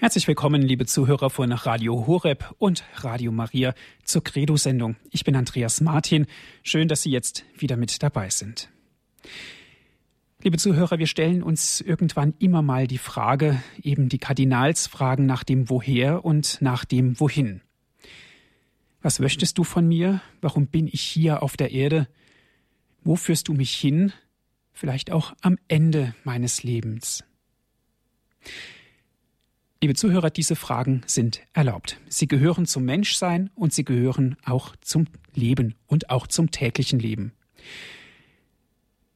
Herzlich willkommen, liebe Zuhörer von Radio Horeb und Radio Maria zur Credo-Sendung. Ich bin Andreas Martin. Schön, dass Sie jetzt wieder mit dabei sind. Liebe Zuhörer, wir stellen uns irgendwann immer mal die Frage, eben die Kardinalsfragen nach dem Woher und nach dem Wohin. Was möchtest du von mir? Warum bin ich hier auf der Erde? Wo führst du mich hin? Vielleicht auch am Ende meines Lebens. Liebe Zuhörer, diese Fragen sind erlaubt. Sie gehören zum Menschsein und sie gehören auch zum Leben und auch zum täglichen Leben.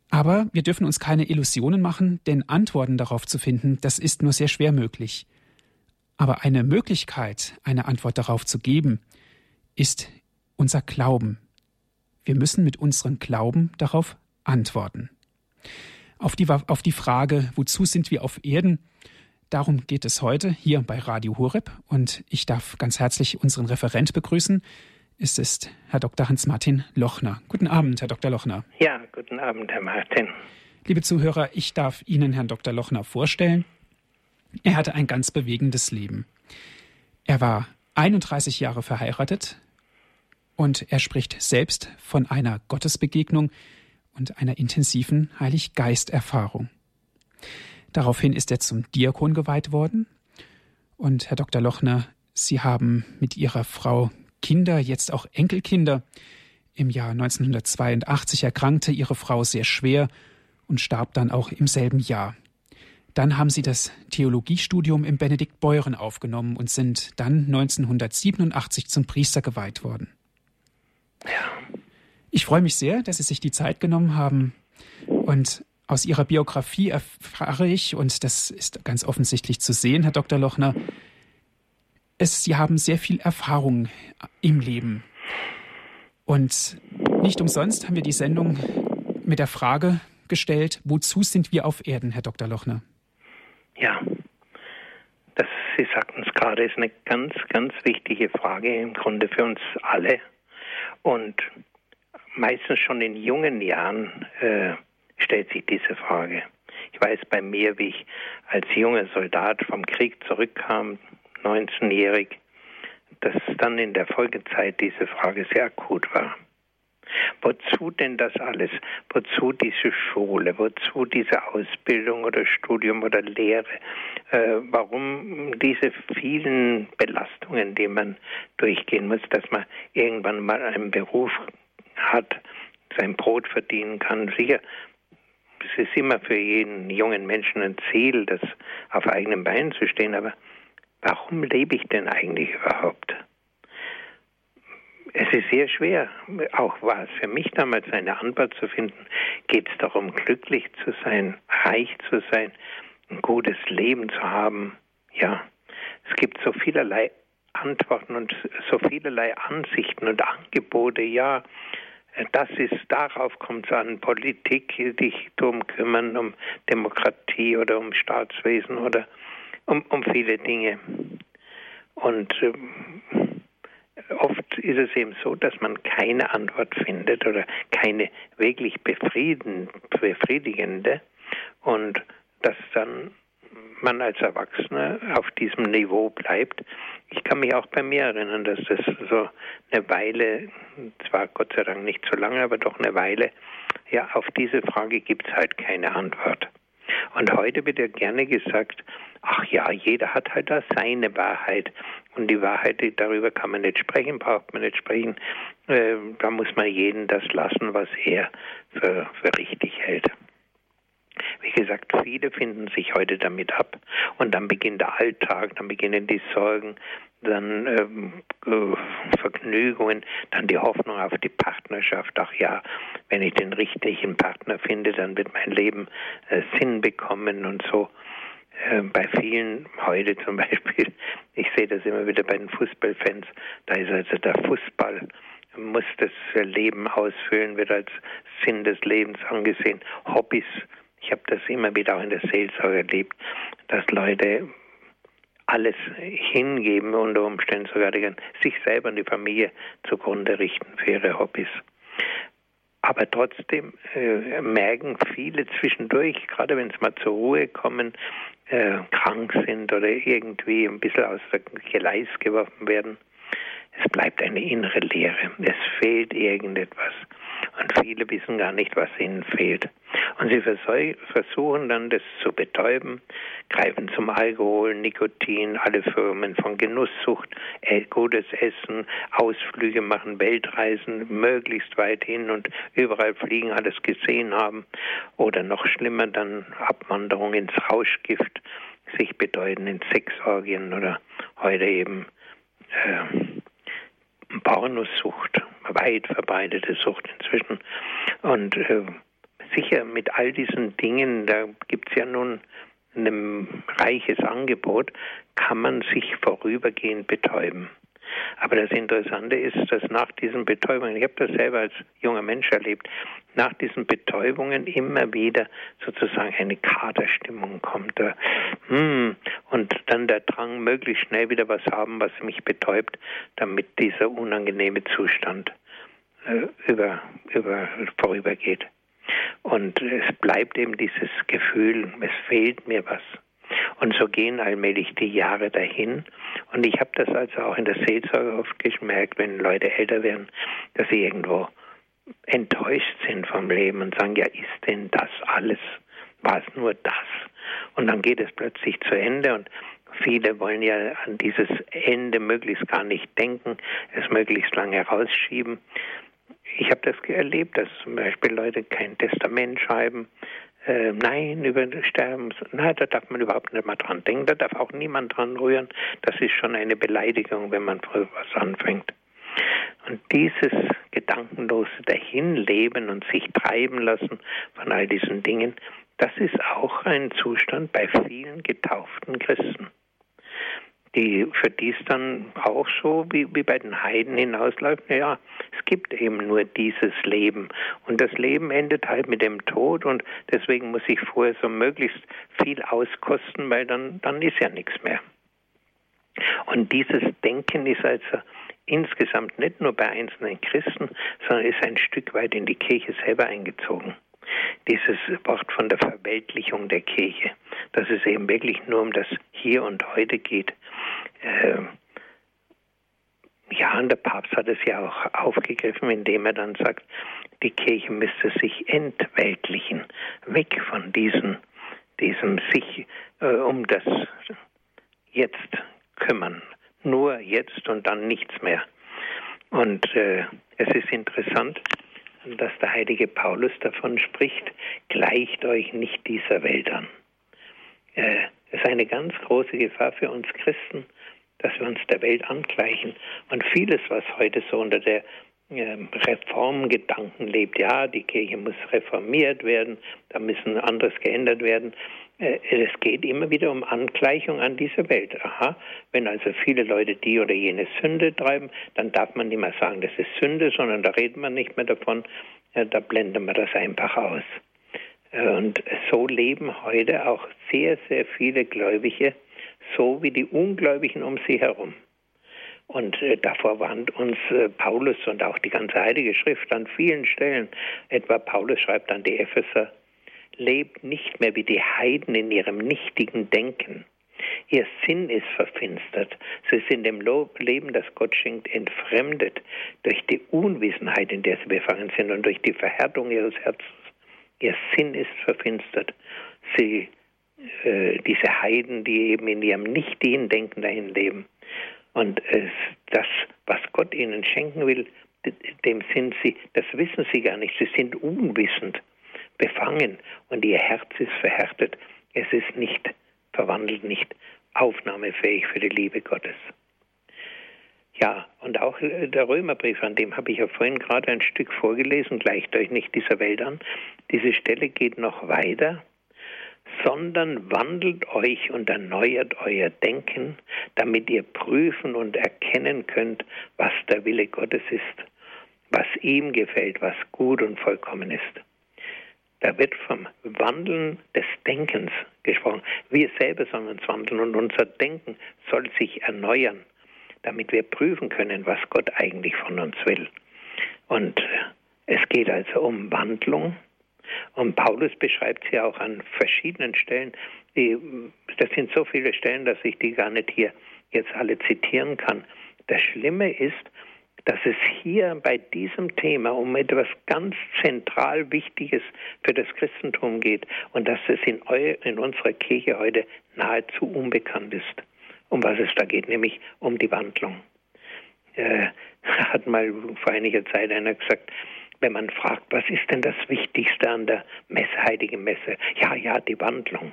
Aber wir dürfen uns keine Illusionen machen, denn Antworten darauf zu finden, das ist nur sehr schwer möglich. Aber eine Möglichkeit, eine Antwort darauf zu geben, ist unser Glauben. Wir müssen mit unserem Glauben darauf antworten. Auf die, auf die Frage, wozu sind wir auf Erden, Darum geht es heute hier bei Radio Horeb und ich darf ganz herzlich unseren Referent begrüßen. Es ist Herr Dr. Hans-Martin Lochner. Guten Abend, Herr Dr. Lochner. Ja, guten Abend, Herr Martin. Liebe Zuhörer, ich darf Ihnen Herrn Dr. Lochner vorstellen. Er hatte ein ganz bewegendes Leben. Er war 31 Jahre verheiratet und er spricht selbst von einer Gottesbegegnung und einer intensiven Heilig-Geist-Erfahrung. Daraufhin ist er zum Diakon geweiht worden. Und Herr Dr. Lochner, Sie haben mit Ihrer Frau Kinder, jetzt auch Enkelkinder. Im Jahr 1982 erkrankte Ihre Frau sehr schwer und starb dann auch im selben Jahr. Dann haben Sie das Theologiestudium im Benedikt Beuren aufgenommen und sind dann 1987 zum Priester geweiht worden. Ja. Ich freue mich sehr, dass Sie sich die Zeit genommen haben und aus Ihrer Biografie erfahre ich, und das ist ganz offensichtlich zu sehen, Herr Dr. Lochner, es, Sie haben sehr viel Erfahrung im Leben. Und nicht umsonst haben wir die Sendung mit der Frage gestellt, wozu sind wir auf Erden, Herr Dr. Lochner? Ja, das, Sie sagten es gerade, ist eine ganz, ganz wichtige Frage im Grunde für uns alle. Und meistens schon in jungen Jahren äh, stellt sich diese Frage. Ich weiß bei mir, wie ich als junger Soldat vom Krieg zurückkam, 19-jährig, dass dann in der Folgezeit diese Frage sehr akut war. Wozu denn das alles? Wozu diese Schule? Wozu diese Ausbildung oder Studium oder Lehre? Äh, warum diese vielen Belastungen, die man durchgehen muss, dass man irgendwann mal einen Beruf hat, sein Brot verdienen kann? Sicher, es ist immer für jeden jungen Menschen ein Ziel, das auf eigenen Beinen zu stehen, aber warum lebe ich denn eigentlich überhaupt? Es ist sehr schwer, auch war es für mich damals eine Antwort zu finden. Geht es darum, glücklich zu sein, reich zu sein, ein gutes Leben zu haben? Ja, es gibt so vielerlei Antworten und so vielerlei Ansichten und Angebote. Ja, das ist, darauf kommt es an, Politik, sich darum kümmern, um Demokratie oder um Staatswesen oder um, um viele Dinge. Und äh, oft ist es eben so, dass man keine Antwort findet oder keine wirklich befriedigende und dass dann man als Erwachsener auf diesem Niveau bleibt. Ich kann mich auch bei mir erinnern, dass das so eine Weile, zwar Gott sei Dank nicht so lange, aber doch eine Weile, ja, auf diese Frage gibt es halt keine Antwort. Und heute wird ja gerne gesagt, ach ja, jeder hat halt da seine Wahrheit. Und die Wahrheit, darüber kann man nicht sprechen, braucht man nicht sprechen. Äh, da muss man jeden das lassen, was er für, für richtig hält. Wie gesagt, viele finden sich heute damit ab und dann beginnt der Alltag, dann beginnen die Sorgen, dann ähm, äh, Vergnügungen, dann die Hoffnung auf die Partnerschaft. Ach ja, wenn ich den richtigen Partner finde, dann wird mein Leben äh, Sinn bekommen und so. Äh, bei vielen heute zum Beispiel, ich sehe das immer wieder bei den Fußballfans, da ist also der Fußball muss das Leben ausfüllen, wird als Sinn des Lebens angesehen. Hobbys ich habe das immer wieder auch in der Seelsorge erlebt, dass Leute alles hingeben, unter Umständen sogar sich selber und die Familie zugrunde richten für ihre Hobbys. Aber trotzdem äh, merken viele zwischendurch, gerade wenn sie mal zur Ruhe kommen, äh, krank sind oder irgendwie ein bisschen aus der Geleis geworfen werden, es bleibt eine innere Leere. Es fehlt irgendetwas. Und viele wissen gar nicht, was ihnen fehlt. Und sie versuchen dann, das zu betäuben, greifen zum Alkohol, Nikotin, alle Firmen von Genusssucht, äh, gutes Essen, Ausflüge machen, Weltreisen, möglichst weit hin und überall fliegen, alles gesehen haben. Oder noch schlimmer dann Abwanderung ins Rauschgift, sich bedeuten in Sexorgien oder heute eben äh, Pornosucht, weit verbreitete Sucht inzwischen. Und äh, sicher mit all diesen Dingen, da gibt es ja nun ein reiches Angebot, kann man sich vorübergehend betäuben. Aber das Interessante ist, dass nach diesen Betäubungen, ich habe das selber als junger Mensch erlebt, nach diesen Betäubungen immer wieder sozusagen eine Katerstimmung kommt. Hm, und dann der Drang, möglichst schnell wieder was haben, was mich betäubt, damit dieser unangenehme Zustand äh, über, über, vorübergeht. Und es bleibt eben dieses Gefühl, es fehlt mir was. Und so gehen allmählich die Jahre dahin. Und ich habe das also auch in der Seelsorge oft gemerkt, wenn Leute älter werden, dass sie irgendwo enttäuscht sind vom Leben und sagen, ja, ist denn das alles? War es nur das? Und dann geht es plötzlich zu Ende und viele wollen ja an dieses Ende möglichst gar nicht denken, es möglichst lange rausschieben. Ich habe das erlebt, dass zum Beispiel Leute kein Testament schreiben, äh, nein, über Sterben, nein, da darf man überhaupt nicht mal dran denken, da darf auch niemand dran rühren. Das ist schon eine Beleidigung, wenn man früh was anfängt. Und dieses gedankenlose Dahinleben und sich treiben lassen von all diesen Dingen, das ist auch ein Zustand bei vielen getauften Christen die für die es dann auch so wie, wie bei den Heiden hinausläuft, ja, es gibt eben nur dieses Leben und das Leben endet halt mit dem Tod und deswegen muss ich vorher so möglichst viel auskosten, weil dann, dann ist ja nichts mehr. Und dieses Denken ist also insgesamt nicht nur bei einzelnen Christen, sondern ist ein Stück weit in die Kirche selber eingezogen dieses Wort von der Verweltlichung der Kirche, dass es eben wirklich nur um das Hier und Heute geht. Äh, ja, und der Papst hat es ja auch aufgegriffen, indem er dann sagt, die Kirche müsste sich entweltlichen, weg von diesen, diesem sich äh, um das Jetzt kümmern, nur jetzt und dann nichts mehr. Und äh, es ist interessant, dass der heilige Paulus davon spricht, gleicht euch nicht dieser Welt an. Äh, es ist eine ganz große Gefahr für uns Christen, dass wir uns der Welt angleichen. Und vieles, was heute so unter der ähm, Reformgedanken lebt, ja, die Kirche muss reformiert werden, da müssen anderes geändert werden. Äh, es geht immer wieder um Angleichung an dieser Welt. Aha, wenn also viele Leute die oder jene Sünde treiben, dann darf man nicht mehr sagen, das ist Sünde, sondern da redet man nicht mehr davon, da blenden wir das einfach aus. Äh, und so leben heute auch sehr, sehr viele Gläubige, so wie die Ungläubigen um sie herum. Und äh, davor warnt uns äh, Paulus und auch die ganze Heilige Schrift an vielen Stellen. Etwa Paulus schreibt an die Epheser, lebt nicht mehr wie die Heiden in ihrem nichtigen Denken. Ihr Sinn ist verfinstert. Sie sind dem Leben, das Gott schenkt, entfremdet durch die Unwissenheit, in der sie befangen sind und durch die Verhärtung ihres Herzens. Ihr Sinn ist verfinstert. Sie, äh, diese Heiden, die eben in ihrem nichtigen Denken dahin leben. Und äh, das, was Gott ihnen schenken will, dem sind sie, das wissen sie gar nicht. Sie sind unwissend befangen und ihr Herz ist verhärtet. Es ist nicht verwandelt, nicht aufnahmefähig für die Liebe Gottes. Ja, und auch der Römerbrief, an dem habe ich ja vorhin gerade ein Stück vorgelesen, gleicht euch nicht dieser Welt an. Diese Stelle geht noch weiter, sondern wandelt euch und erneuert euer Denken, damit ihr prüfen und erkennen könnt, was der Wille Gottes ist, was ihm gefällt, was gut und vollkommen ist. Da wird vom Wandeln des Denkens gesprochen. Wir selber sollen uns wandeln und unser Denken soll sich erneuern, damit wir prüfen können, was Gott eigentlich von uns will. Und Es geht also um Wandlung. Und Paulus beschreibt sie auch an verschiedenen Stellen. Das sind so viele Stellen, dass ich die gar nicht hier jetzt alle zitieren kann. Das Schlimme ist, dass es hier bei diesem Thema um etwas ganz zentral Wichtiges für das Christentum geht und dass es in, eu, in unserer Kirche heute nahezu unbekannt ist. Um was es da geht, nämlich um die Wandlung. Äh, hat mal vor einiger Zeit einer gesagt, wenn man fragt, was ist denn das Wichtigste an der Messe, Heiligen Messe? Ja, ja, die Wandlung.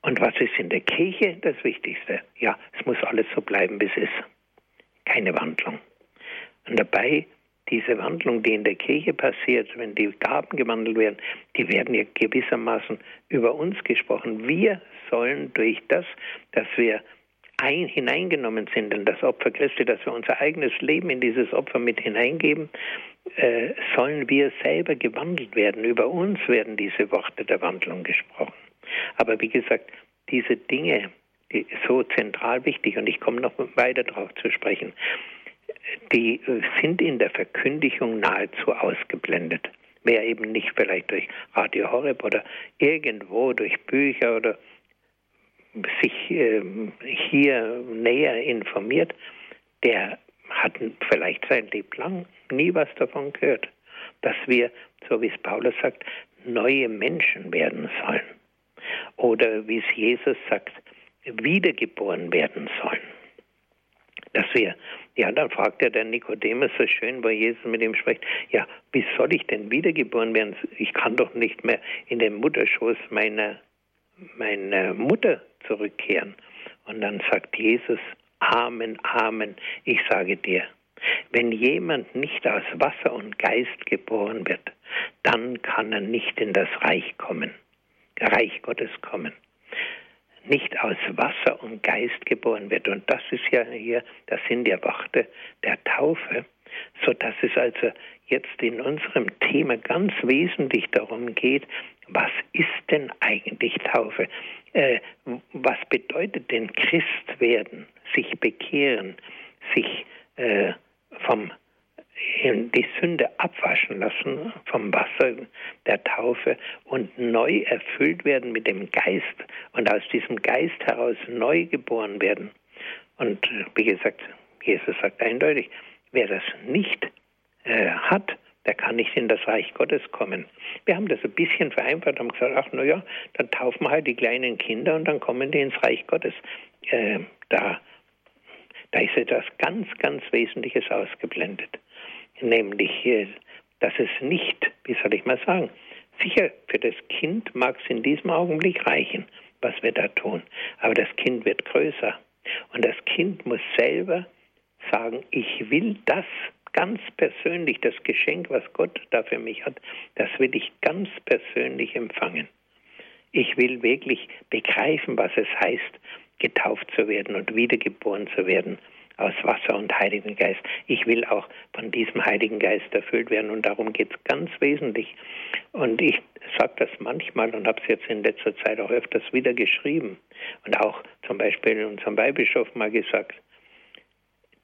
Und was ist in der Kirche das Wichtigste? Ja, es muss alles so bleiben, wie es ist. Keine Wandlung. Und dabei, diese Wandlung, die in der Kirche passiert, wenn die Gaben gewandelt werden, die werden ja gewissermaßen über uns gesprochen. Wir sollen durch das, dass wir ein, hineingenommen sind in das Opfer Christi, dass wir unser eigenes Leben in dieses Opfer mit hineingeben, äh, sollen wir selber gewandelt werden. Über uns werden diese Worte der Wandlung gesprochen. Aber wie gesagt, diese Dinge, die so zentral wichtig, und ich komme noch weiter darauf zu sprechen, die sind in der Verkündigung nahezu ausgeblendet. Wer eben nicht vielleicht durch Radio Horeb oder irgendwo durch Bücher oder sich äh, hier näher informiert, der hat vielleicht sein Leben lang nie was davon gehört, dass wir, so wie es Paulus sagt, neue Menschen werden sollen. Oder wie es Jesus sagt, wiedergeboren werden sollen. Dass wir ja, dann fragt er der Nikodemus so schön, wo Jesus mit ihm spricht, ja, wie soll ich denn wiedergeboren werden? Ich kann doch nicht mehr in den Mutterschoß meiner, meiner Mutter zurückkehren. Und dann sagt Jesus, Amen, Amen, ich sage dir, wenn jemand nicht aus Wasser und Geist geboren wird, dann kann er nicht in das Reich kommen, Reich Gottes kommen nicht aus Wasser und Geist geboren wird. Und das ist ja hier, das sind ja Worte der Taufe, so dass es also jetzt in unserem Thema ganz wesentlich darum geht, was ist denn eigentlich Taufe? Äh, was bedeutet denn Christ werden, sich bekehren, sich äh, vom die Sünde abwaschen lassen vom Wasser der Taufe und neu erfüllt werden mit dem Geist und aus diesem Geist heraus neu geboren werden. Und wie gesagt, Jesus sagt eindeutig, wer das nicht äh, hat, der kann nicht in das Reich Gottes kommen. Wir haben das ein bisschen vereinfacht, haben gesagt, ach naja, dann taufen wir halt die kleinen Kinder und dann kommen die ins Reich Gottes. Äh, da, da ist etwas ganz, ganz Wesentliches ausgeblendet nämlich, dass es nicht, wie soll ich mal sagen, sicher für das Kind mag es in diesem Augenblick reichen, was wir da tun, aber das Kind wird größer. Und das Kind muss selber sagen, ich will das ganz persönlich, das Geschenk, was Gott da für mich hat, das will ich ganz persönlich empfangen. Ich will wirklich begreifen, was es heißt, getauft zu werden und wiedergeboren zu werden aus Wasser und Heiligen Geist. Ich will auch von diesem Heiligen Geist erfüllt werden und darum geht es ganz wesentlich. Und ich sage das manchmal und habe es jetzt in letzter Zeit auch öfters wieder geschrieben und auch zum Beispiel unserem Weihbischof mal gesagt,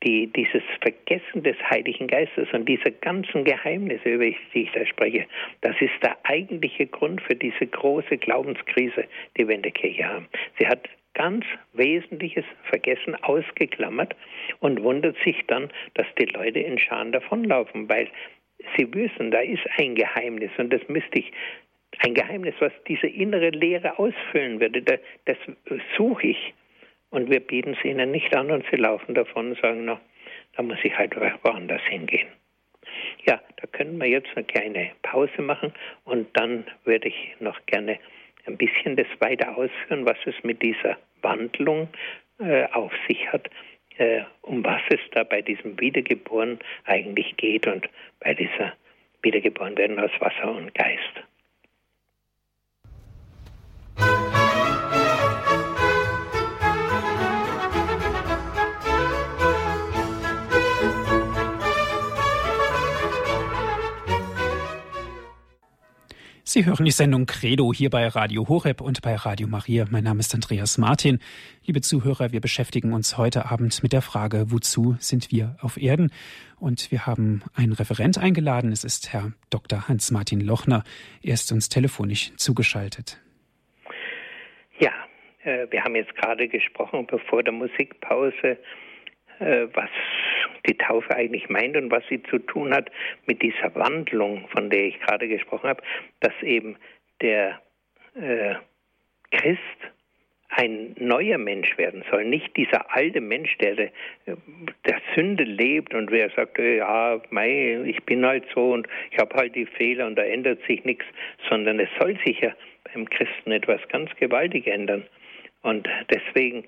die, dieses Vergessen des Heiligen Geistes und diese ganzen Geheimnisse, über die ich da spreche, das ist der eigentliche Grund für diese große Glaubenskrise, die wir in der Kirche haben. Sie hat ganz Wesentliches vergessen, ausgeklammert und wundert sich dann, dass die Leute in Scharen davonlaufen, weil sie wissen, da ist ein Geheimnis und das müsste ich, ein Geheimnis, was diese innere Lehre ausfüllen würde, das, das suche ich. Und wir bieten es ihnen nicht an und sie laufen davon und sagen, na, da muss ich halt woanders hingehen. Ja, da können wir jetzt eine kleine Pause machen und dann würde ich noch gerne ein bisschen das weiter ausführen, was es mit dieser Wandlung äh, auf sich hat, äh, um was es da bei diesem Wiedergeboren eigentlich geht und bei dieser Wiedergeborenwerden aus Wasser und Geist. Sie hören die Sendung Credo hier bei Radio Horeb und bei Radio Maria. Mein Name ist Andreas Martin. Liebe Zuhörer, wir beschäftigen uns heute Abend mit der Frage, wozu sind wir auf Erden? Und wir haben einen Referent eingeladen. Es ist Herr Dr. Hans-Martin Lochner. Er ist uns telefonisch zugeschaltet. Ja, äh, wir haben jetzt gerade gesprochen, bevor der Musikpause, was die Taufe eigentlich meint und was sie zu tun hat mit dieser Wandlung, von der ich gerade gesprochen habe, dass eben der äh, Christ ein neuer Mensch werden soll, nicht dieser alte Mensch, der der Sünde lebt und wer sagt, äh, ja, mei, ich bin halt so und ich habe halt die Fehler und da ändert sich nichts, sondern es soll sich ja beim Christen etwas ganz gewaltig ändern. Und deswegen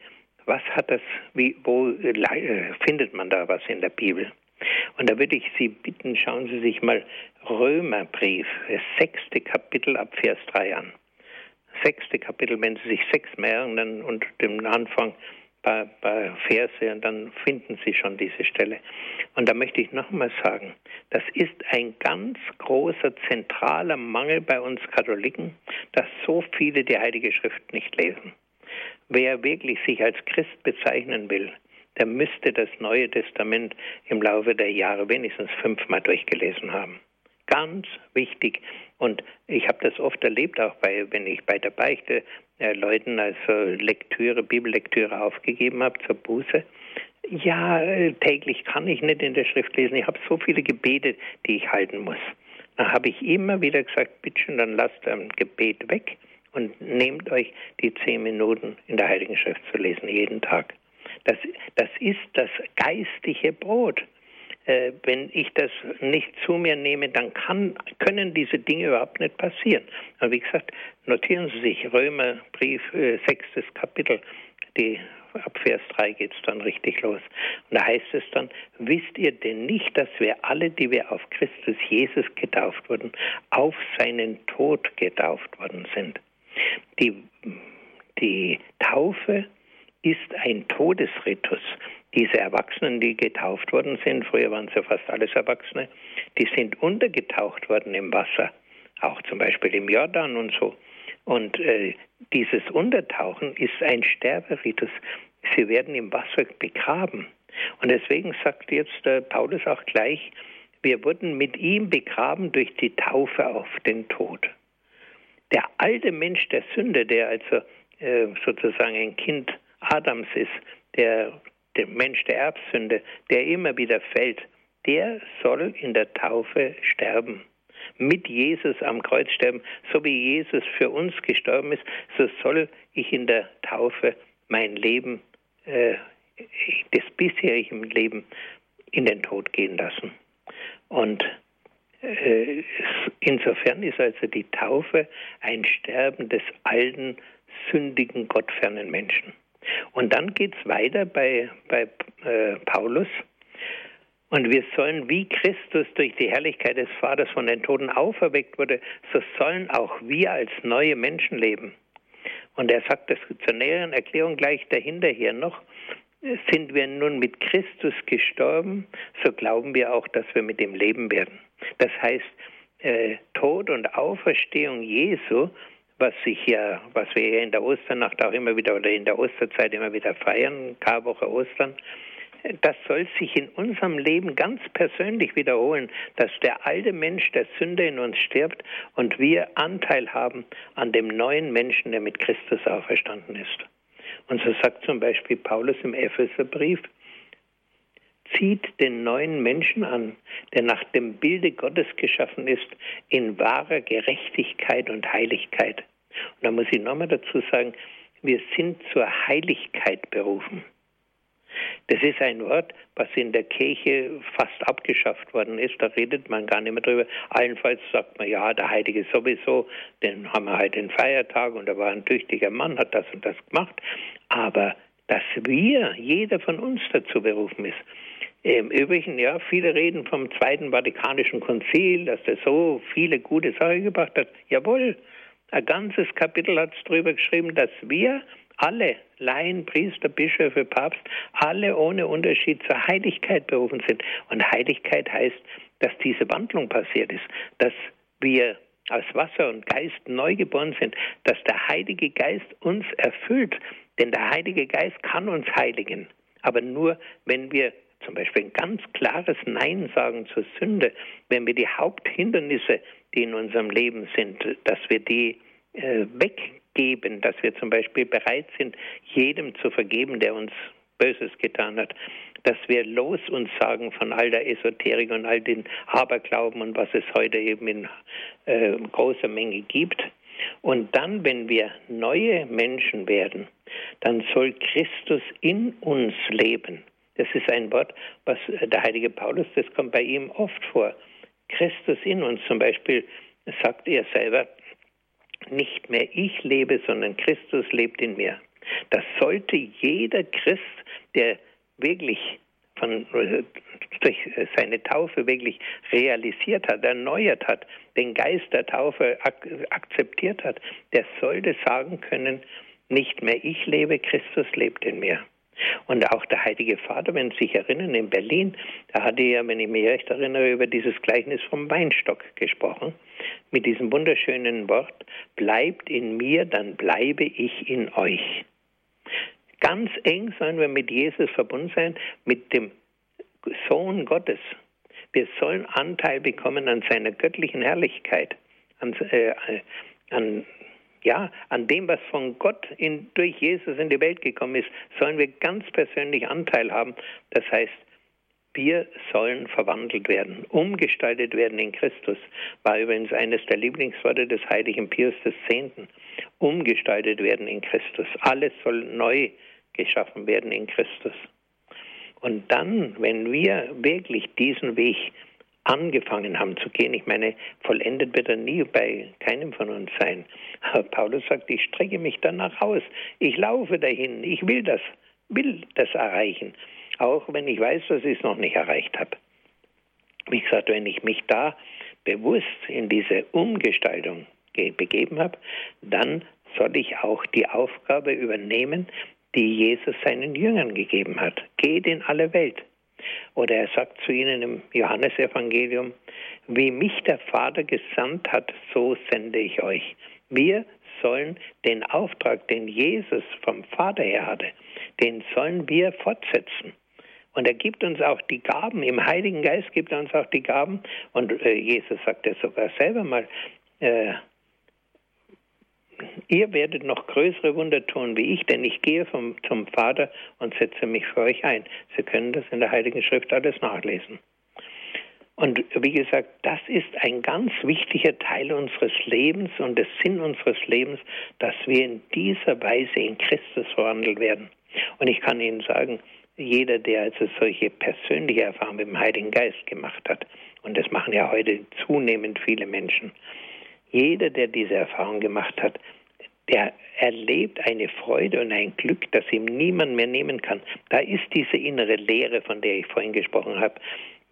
was hat das, wie, wo äh, findet man da was in der Bibel? Und da würde ich Sie bitten, schauen Sie sich mal Römerbrief, das sechste Kapitel ab Vers 3 an. Sechste Kapitel, wenn Sie sich sechs merken, dann unter dem Anfang bei, bei Verse und dann finden Sie schon diese Stelle. Und da möchte ich nochmal sagen, das ist ein ganz großer zentraler Mangel bei uns Katholiken, dass so viele die Heilige Schrift nicht lesen. Wer wirklich sich als Christ bezeichnen will, der müsste das Neue Testament im Laufe der Jahre wenigstens fünfmal durchgelesen haben. Ganz wichtig. Und ich habe das oft erlebt, auch bei, wenn ich bei der Beichte äh, Leuten also Lektüre, Bibellektüre aufgegeben habe zur Buße. Ja, äh, täglich kann ich nicht in der Schrift lesen. Ich habe so viele Gebete, die ich halten muss. Dann habe ich immer wieder gesagt, bitte, dann lasst ein Gebet weg und nehmt euch die zehn Minuten in der Heiligen Schrift zu lesen, jeden Tag. Das, das ist das geistige Brot. Äh, wenn ich das nicht zu mir nehme, dann kann, können diese Dinge überhaupt nicht passieren. Aber wie gesagt, notieren Sie sich Römerbrief, äh, sechstes Kapitel, die, ab Vers 3 geht es dann richtig los. Und da heißt es dann, wisst ihr denn nicht, dass wir alle, die wir auf Christus Jesus getauft wurden, auf seinen Tod getauft worden sind? Die, die Taufe ist ein Todesritus. Diese Erwachsenen, die getauft worden sind, früher waren es ja fast alles Erwachsene, die sind untergetaucht worden im Wasser, auch zum Beispiel im Jordan und so. Und äh, dieses Untertauchen ist ein Sterberitus. Sie werden im Wasser begraben. Und deswegen sagt jetzt äh, Paulus auch gleich, wir wurden mit ihm begraben durch die Taufe auf den Tod der alte Mensch der Sünde, der also äh, sozusagen ein Kind Adams ist, der, der Mensch der Erbsünde, der immer wieder fällt, der soll in der Taufe sterben. Mit Jesus am Kreuz sterben, so wie Jesus für uns gestorben ist, so soll ich in der Taufe mein Leben, äh, das bisherige Leben, in den Tod gehen lassen. Und insofern ist also die Taufe ein Sterben des alten, sündigen, gottfernen Menschen. Und dann geht es weiter bei, bei äh, Paulus. Und wir sollen, wie Christus durch die Herrlichkeit des Vaters von den Toten auferweckt wurde, so sollen auch wir als neue Menschen leben. Und er sagt das zur näheren Erklärung gleich dahinter hier noch. Sind wir nun mit Christus gestorben, so glauben wir auch, dass wir mit ihm leben werden. Das heißt, äh, Tod und Auferstehung Jesu, was sich ja, was wir ja in der Osternacht auch immer wieder oder in der Osterzeit immer wieder feiern, Karwoche Ostern, das soll sich in unserem Leben ganz persönlich wiederholen, dass der alte Mensch der Sünde in uns stirbt und wir Anteil haben an dem neuen Menschen, der mit Christus auferstanden ist. Und so sagt zum Beispiel Paulus im Epheserbrief, zieht den neuen Menschen an, der nach dem Bilde Gottes geschaffen ist, in wahrer Gerechtigkeit und Heiligkeit. Und da muss ich nochmal dazu sagen, wir sind zur Heiligkeit berufen. Das ist ein Wort, was in der Kirche fast abgeschafft worden ist. Da redet man gar nicht mehr drüber. Allenfalls sagt man, ja, der Heilige sowieso, den haben wir halt den Feiertag und er war ein tüchtiger Mann, hat das und das gemacht. Aber dass wir, jeder von uns dazu berufen ist, im Übrigen, ja, viele reden vom Zweiten Vatikanischen Konzil, dass der so viele gute Sachen gebracht hat. Jawohl, ein ganzes Kapitel hat es darüber geschrieben, dass wir alle Laien, Priester, Bischöfe, Papst, alle ohne Unterschied zur Heiligkeit berufen sind. Und Heiligkeit heißt, dass diese Wandlung passiert ist, dass wir aus Wasser und Geist neu geboren sind, dass der Heilige Geist uns erfüllt. Denn der Heilige Geist kann uns heiligen. Aber nur, wenn wir zum Beispiel ein ganz klares Nein sagen zur Sünde, wenn wir die Haupthindernisse, die in unserem Leben sind, dass wir die äh, weggeben, dass wir zum Beispiel bereit sind, jedem zu vergeben, der uns Böses getan hat, dass wir los uns sagen von all der Esoterik und all den Aberglauben und was es heute eben in äh, großer Menge gibt. Und dann, wenn wir neue Menschen werden, dann soll Christus in uns leben. Das ist ein Wort, was der heilige Paulus, das kommt bei ihm oft vor. Christus in uns zum Beispiel sagt er selber, nicht mehr ich lebe, sondern Christus lebt in mir. Das sollte jeder Christ, der wirklich von, durch seine Taufe wirklich realisiert hat, erneuert hat, den Geist der Taufe ak akzeptiert hat, der sollte sagen können, nicht mehr ich lebe, Christus lebt in mir. Und auch der Heilige Vater, wenn Sie sich erinnern, in Berlin, da hatte er, wenn ich mich recht erinnere, über dieses Gleichnis vom Weinstock gesprochen, mit diesem wunderschönen Wort, bleibt in mir, dann bleibe ich in euch. Ganz eng sollen wir mit Jesus verbunden sein, mit dem Sohn Gottes. Wir sollen Anteil bekommen an seiner göttlichen Herrlichkeit, an, äh, an ja, an dem, was von Gott in, durch Jesus in die Welt gekommen ist, sollen wir ganz persönlich Anteil haben. Das heißt, wir sollen verwandelt werden, umgestaltet werden in Christus. War übrigens eines der Lieblingsworte des heiligen Pius X. Umgestaltet werden in Christus. Alles soll neu geschaffen werden in Christus. Und dann, wenn wir wirklich diesen Weg angefangen haben zu gehen. Ich meine, vollendet wird er nie bei keinem von uns sein. Paulus sagt, ich strecke mich danach aus. Ich laufe dahin. Ich will das, will das erreichen. Auch wenn ich weiß, dass ich es noch nicht erreicht habe. Wie gesagt, wenn ich mich da bewusst in diese Umgestaltung begeben habe, dann soll ich auch die Aufgabe übernehmen, die Jesus seinen Jüngern gegeben hat. Geht in alle Welt. Oder er sagt zu ihnen im Johannesevangelium, wie mich der Vater gesandt hat, so sende ich euch. Wir sollen den Auftrag, den Jesus vom Vater her hatte, den sollen wir fortsetzen. Und er gibt uns auch die Gaben, im Heiligen Geist gibt er uns auch die Gaben. Und äh, Jesus sagt ja sogar selber mal, äh, ihr werdet noch größere Wunder tun wie ich, denn ich gehe vom, zum Vater und setze mich für euch ein. Sie können das in der Heiligen Schrift alles nachlesen. Und wie gesagt, das ist ein ganz wichtiger Teil unseres Lebens und des Sinn unseres Lebens, dass wir in dieser Weise in Christus verwandelt werden. Und ich kann Ihnen sagen, jeder, der also solche persönliche Erfahrungen mit dem Heiligen Geist gemacht hat, und das machen ja heute zunehmend viele Menschen, jeder, der diese Erfahrung gemacht hat, der erlebt eine Freude und ein Glück, das ihm niemand mehr nehmen kann. Da ist diese innere Leere, von der ich vorhin gesprochen habe,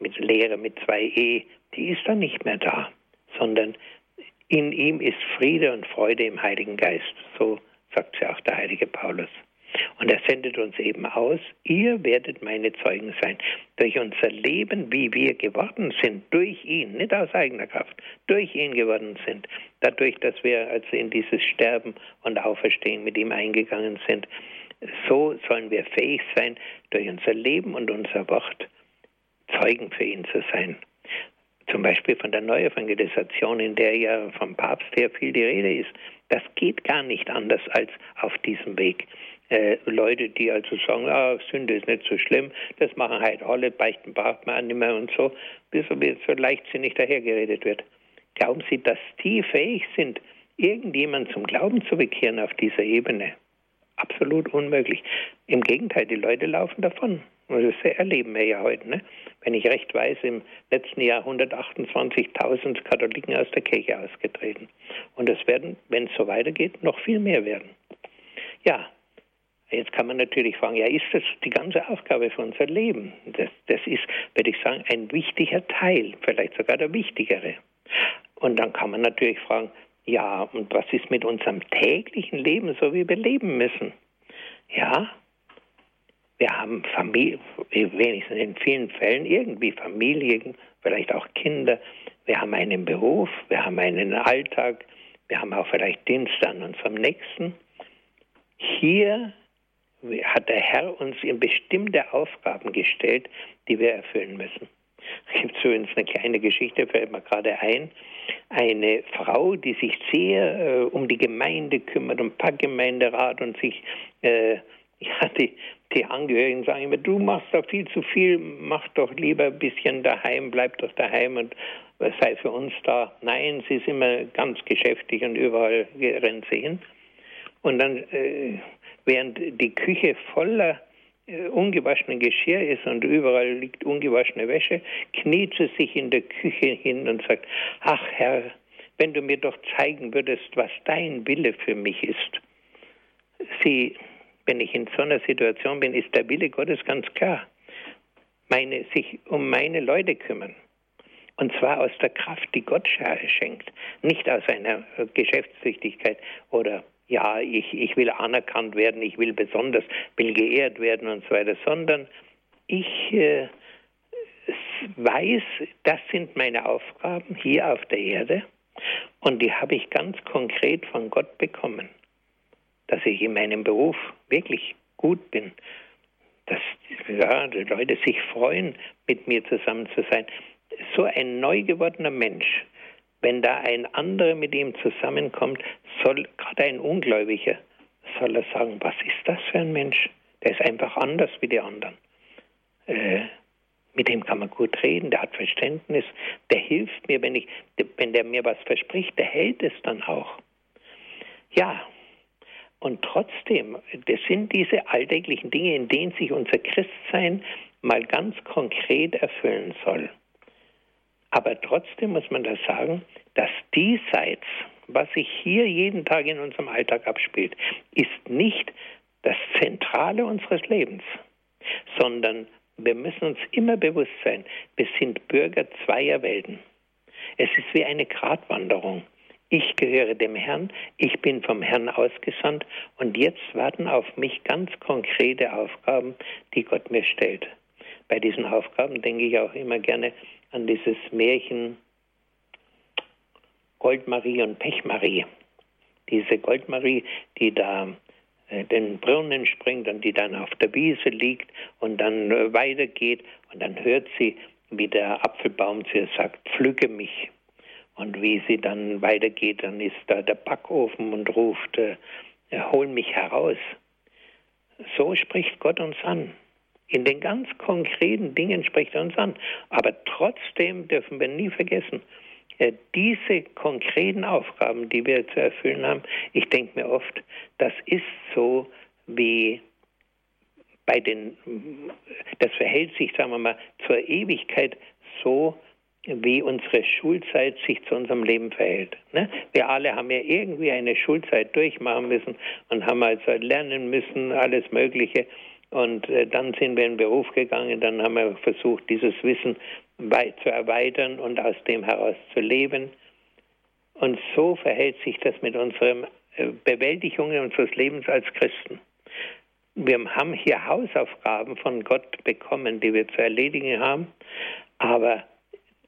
mit Leere mit zwei E, die ist dann nicht mehr da, sondern in ihm ist Friede und Freude im Heiligen Geist. So sagt ja auch der heilige Paulus. Und er sendet uns eben aus, ihr werdet meine Zeugen sein. Durch unser Leben, wie wir geworden sind, durch ihn, nicht aus eigener Kraft, durch ihn geworden sind. Dadurch, dass wir also in dieses Sterben und Auferstehen mit ihm eingegangen sind. So sollen wir fähig sein, durch unser Leben und unser Wort Zeugen für ihn zu sein. Zum Beispiel von der Neuevangelisation, in der ja vom Papst her viel die Rede ist. Das geht gar nicht anders als auf diesem Weg äh, Leute, die also sagen, ah, Sünde ist nicht so schlimm, das machen halt alle, beichten braucht man nicht mehr und so, bis so, so leichtsinnig dahergeredet wird. Glauben Sie, dass die fähig sind, irgendjemand zum Glauben zu bekehren auf dieser Ebene? Absolut unmöglich. Im Gegenteil, die Leute laufen davon. Und das erleben wir ja heute. Ne? Wenn ich recht weiß, im letzten Jahr 128.000 Katholiken aus der Kirche ausgetreten. Und es werden, wenn es so weitergeht, noch viel mehr werden. Ja, Jetzt kann man natürlich fragen, ja, ist das die ganze Aufgabe für unser Leben? Das, das ist, würde ich sagen, ein wichtiger Teil, vielleicht sogar der wichtigere. Und dann kann man natürlich fragen, ja, und was ist mit unserem täglichen Leben, so wie wir leben müssen? Ja, wir haben Familie, wenigstens in vielen Fällen irgendwie Familien, vielleicht auch Kinder, wir haben einen Beruf, wir haben einen Alltag, wir haben auch vielleicht Dienst an unserem Nächsten. Hier hat der Herr uns in bestimmte Aufgaben gestellt, die wir erfüllen müssen. Es gibt übrigens eine kleine Geschichte, fällt mir gerade ein. Eine Frau, die sich sehr äh, um die Gemeinde kümmert, um Packgemeinderat und sich, äh, ja, die, die Angehörigen sagen immer, du machst da viel zu viel, mach doch lieber ein bisschen daheim, bleib doch daheim und sei für uns da. Nein, sie ist immer ganz geschäftig und überall rennt sie hin. Und dann, äh, während die Küche voller äh, ungewaschenen Geschirr ist und überall liegt ungewaschene Wäsche, kniet sie sich in der Küche hin und sagt, ach Herr, wenn du mir doch zeigen würdest, was dein Wille für mich ist. Sie, wenn ich in so einer Situation bin, ist der Wille Gottes ganz klar. Meine, sich um meine Leute kümmern. Und zwar aus der Kraft, die Gott schenkt, nicht aus einer Geschäftstüchtigkeit oder ja, ich, ich will anerkannt werden, ich will besonders, will geehrt werden und so weiter, sondern ich äh, weiß, das sind meine Aufgaben hier auf der Erde und die habe ich ganz konkret von Gott bekommen, dass ich in meinem Beruf wirklich gut bin, dass ja, die Leute sich freuen, mit mir zusammen zu sein. So ein neu gewordener Mensch wenn da ein anderer mit ihm zusammenkommt, soll gerade ein Ungläubiger, soll er sagen, was ist das für ein Mensch? Der ist einfach anders wie die anderen. Äh, mit dem kann man gut reden, der hat Verständnis, der hilft mir, wenn ich, wenn der mir was verspricht, der hält es dann auch. Ja, und trotzdem, das sind diese alltäglichen Dinge, in denen sich unser Christsein mal ganz konkret erfüllen soll. Aber trotzdem muss man das sagen, dass diesseits, was sich hier jeden Tag in unserem Alltag abspielt, ist nicht das Zentrale unseres Lebens, sondern wir müssen uns immer bewusst sein, wir sind Bürger zweier Welten. Es ist wie eine Gratwanderung. Ich gehöre dem Herrn, ich bin vom Herrn ausgesandt und jetzt warten auf mich ganz konkrete Aufgaben, die Gott mir stellt. Bei diesen Aufgaben denke ich auch immer gerne an dieses Märchen Goldmarie und Pechmarie. Diese Goldmarie, die da äh, den Brunnen springt und die dann auf der Wiese liegt und dann äh, weitergeht und dann hört sie, wie der Apfelbaum zu ihr sagt, pflücke mich. Und wie sie dann weitergeht, dann ist da der Backofen und ruft, äh, hol mich heraus. So spricht Gott uns an. In den ganz konkreten Dingen spricht er uns an. Aber trotzdem dürfen wir nie vergessen, äh, diese konkreten Aufgaben, die wir zu erfüllen haben, ich denke mir oft, das ist so wie bei den, das verhält sich, sagen wir mal, zur Ewigkeit so, wie unsere Schulzeit sich zu unserem Leben verhält. Ne? Wir alle haben ja irgendwie eine Schulzeit durchmachen müssen und haben also lernen müssen, alles Mögliche. Und äh, dann sind wir in den Beruf gegangen, dann haben wir versucht, dieses Wissen zu erweitern und aus dem heraus zu leben. Und so verhält sich das mit unserer äh, Bewältigung unseres Lebens als Christen. Wir haben hier Hausaufgaben von Gott bekommen, die wir zu erledigen haben, aber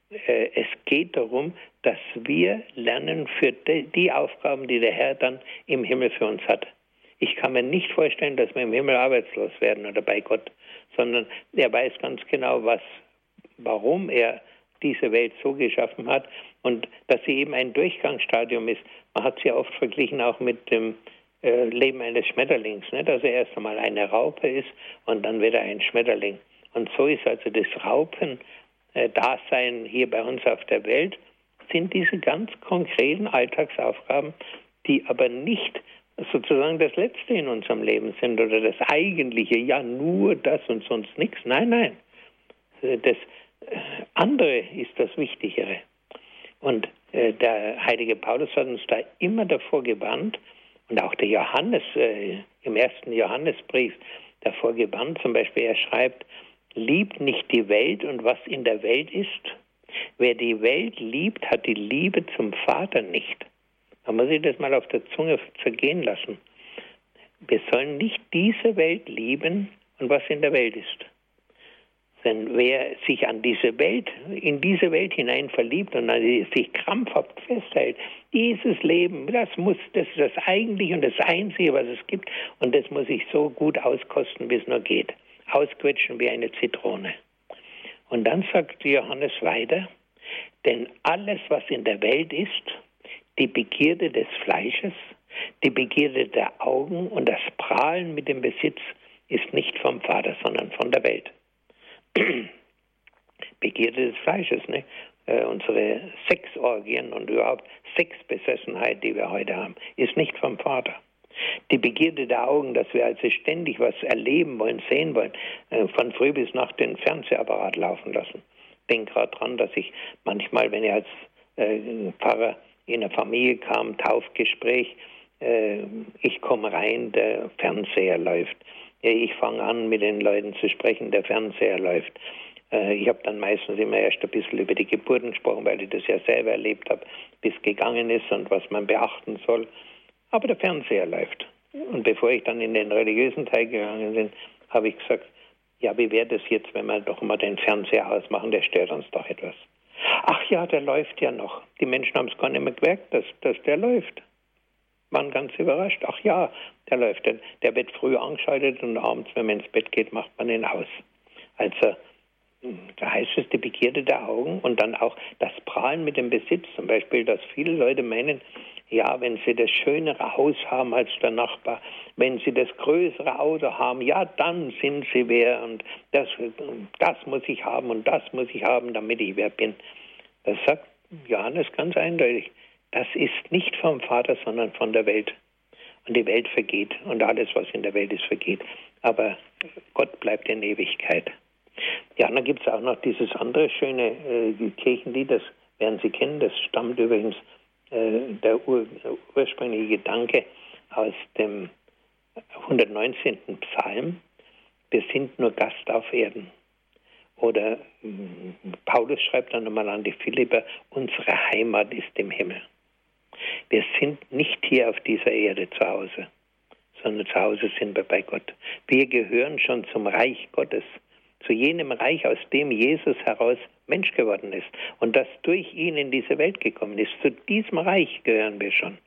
äh, es geht darum, dass wir lernen für die Aufgaben, die der Herr dann im Himmel für uns hat. Ich kann mir nicht vorstellen, dass wir im Himmel arbeitslos werden oder bei Gott, sondern er weiß ganz genau, was, warum er diese Welt so geschaffen hat und dass sie eben ein Durchgangsstadium ist. Man hat sie oft verglichen auch mit dem äh, Leben eines Schmetterlings, ne? dass er erst einmal eine Raupe ist und dann wieder ein Schmetterling. Und so ist also das Raupen-Dasein hier bei uns auf der Welt, sind diese ganz konkreten Alltagsaufgaben, die aber nicht sozusagen das Letzte in unserem Leben sind oder das Eigentliche, ja nur das und sonst nichts. Nein, nein. Das äh, andere ist das Wichtigere. Und äh, der heilige Paulus hat uns da immer davor gewarnt und auch der Johannes äh, im ersten Johannesbrief davor gewarnt. Zum Beispiel er schreibt, liebt nicht die Welt und was in der Welt ist. Wer die Welt liebt, hat die Liebe zum Vater nicht. Man muss sich das mal auf der Zunge zergehen lassen. Wir sollen nicht diese Welt lieben und was in der Welt ist. Denn wer sich an diese Welt, in diese Welt hinein verliebt und sich krampfhaft festhält, dieses Leben, das muss, das ist das Eigentliche und das Einzige, was es gibt. Und das muss ich so gut auskosten, wie es nur geht. Ausquetschen wie eine Zitrone. Und dann sagt Johannes weiter, denn alles, was in der Welt ist, die Begierde des Fleisches, die Begierde der Augen und das Prahlen mit dem Besitz ist nicht vom Vater, sondern von der Welt. Begierde des Fleisches, ne? Äh, unsere Sexorgien und überhaupt Sexbesessenheit, die wir heute haben, ist nicht vom Vater. Die Begierde der Augen, dass wir also ständig was erleben wollen, sehen wollen, äh, von früh bis nacht den Fernsehapparat laufen lassen. Denk gerade dran, dass ich manchmal, wenn ich als äh, Pfarrer in eine Familie kam, Taufgespräch, äh, ich komme rein, der Fernseher läuft. Ich fange an, mit den Leuten zu sprechen, der Fernseher läuft. Äh, ich habe dann meistens immer erst ein bisschen über die Geburten gesprochen, weil ich das ja selber erlebt habe, bis gegangen ist und was man beachten soll. Aber der Fernseher läuft. Und bevor ich dann in den religiösen Teil gegangen bin, habe ich gesagt, ja, wie wäre das jetzt, wenn wir doch mal den Fernseher ausmachen, der stört uns doch etwas. Ach ja, der läuft ja noch. Die Menschen haben es gar nicht mehr gemerkt, dass, dass der läuft. Waren ganz überrascht. Ach ja, der läuft. Der, der wird früh angeschaltet und abends, wenn man ins Bett geht, macht man ihn aus. Also da heißt es die Begierde der Augen und dann auch das Prahlen mit dem Besitz. Zum Beispiel, dass viele Leute meinen, ja, wenn sie das schönere Haus haben als der Nachbar, wenn sie das größere Auto haben, ja, dann sind sie wer und das, das muss ich haben und das muss ich haben, damit ich wer bin. Das sagt Johannes ganz eindeutig. Das ist nicht vom Vater, sondern von der Welt. Und die Welt vergeht und alles, was in der Welt ist, vergeht. Aber Gott bleibt in Ewigkeit. Ja, dann gibt es auch noch dieses andere schöne äh, Kirchenlied, das werden Sie kennen, das stammt übrigens äh, der ur, ursprüngliche Gedanke aus dem 119. Psalm. Wir sind nur Gast auf Erden. Oder äh, Paulus schreibt dann nochmal an die Philipper, unsere Heimat ist im Himmel. Wir sind nicht hier auf dieser Erde zu Hause, sondern zu Hause sind wir bei Gott. Wir gehören schon zum Reich Gottes zu jenem Reich, aus dem Jesus heraus Mensch geworden ist und das durch ihn in diese Welt gekommen ist. Zu diesem Reich gehören wir schon.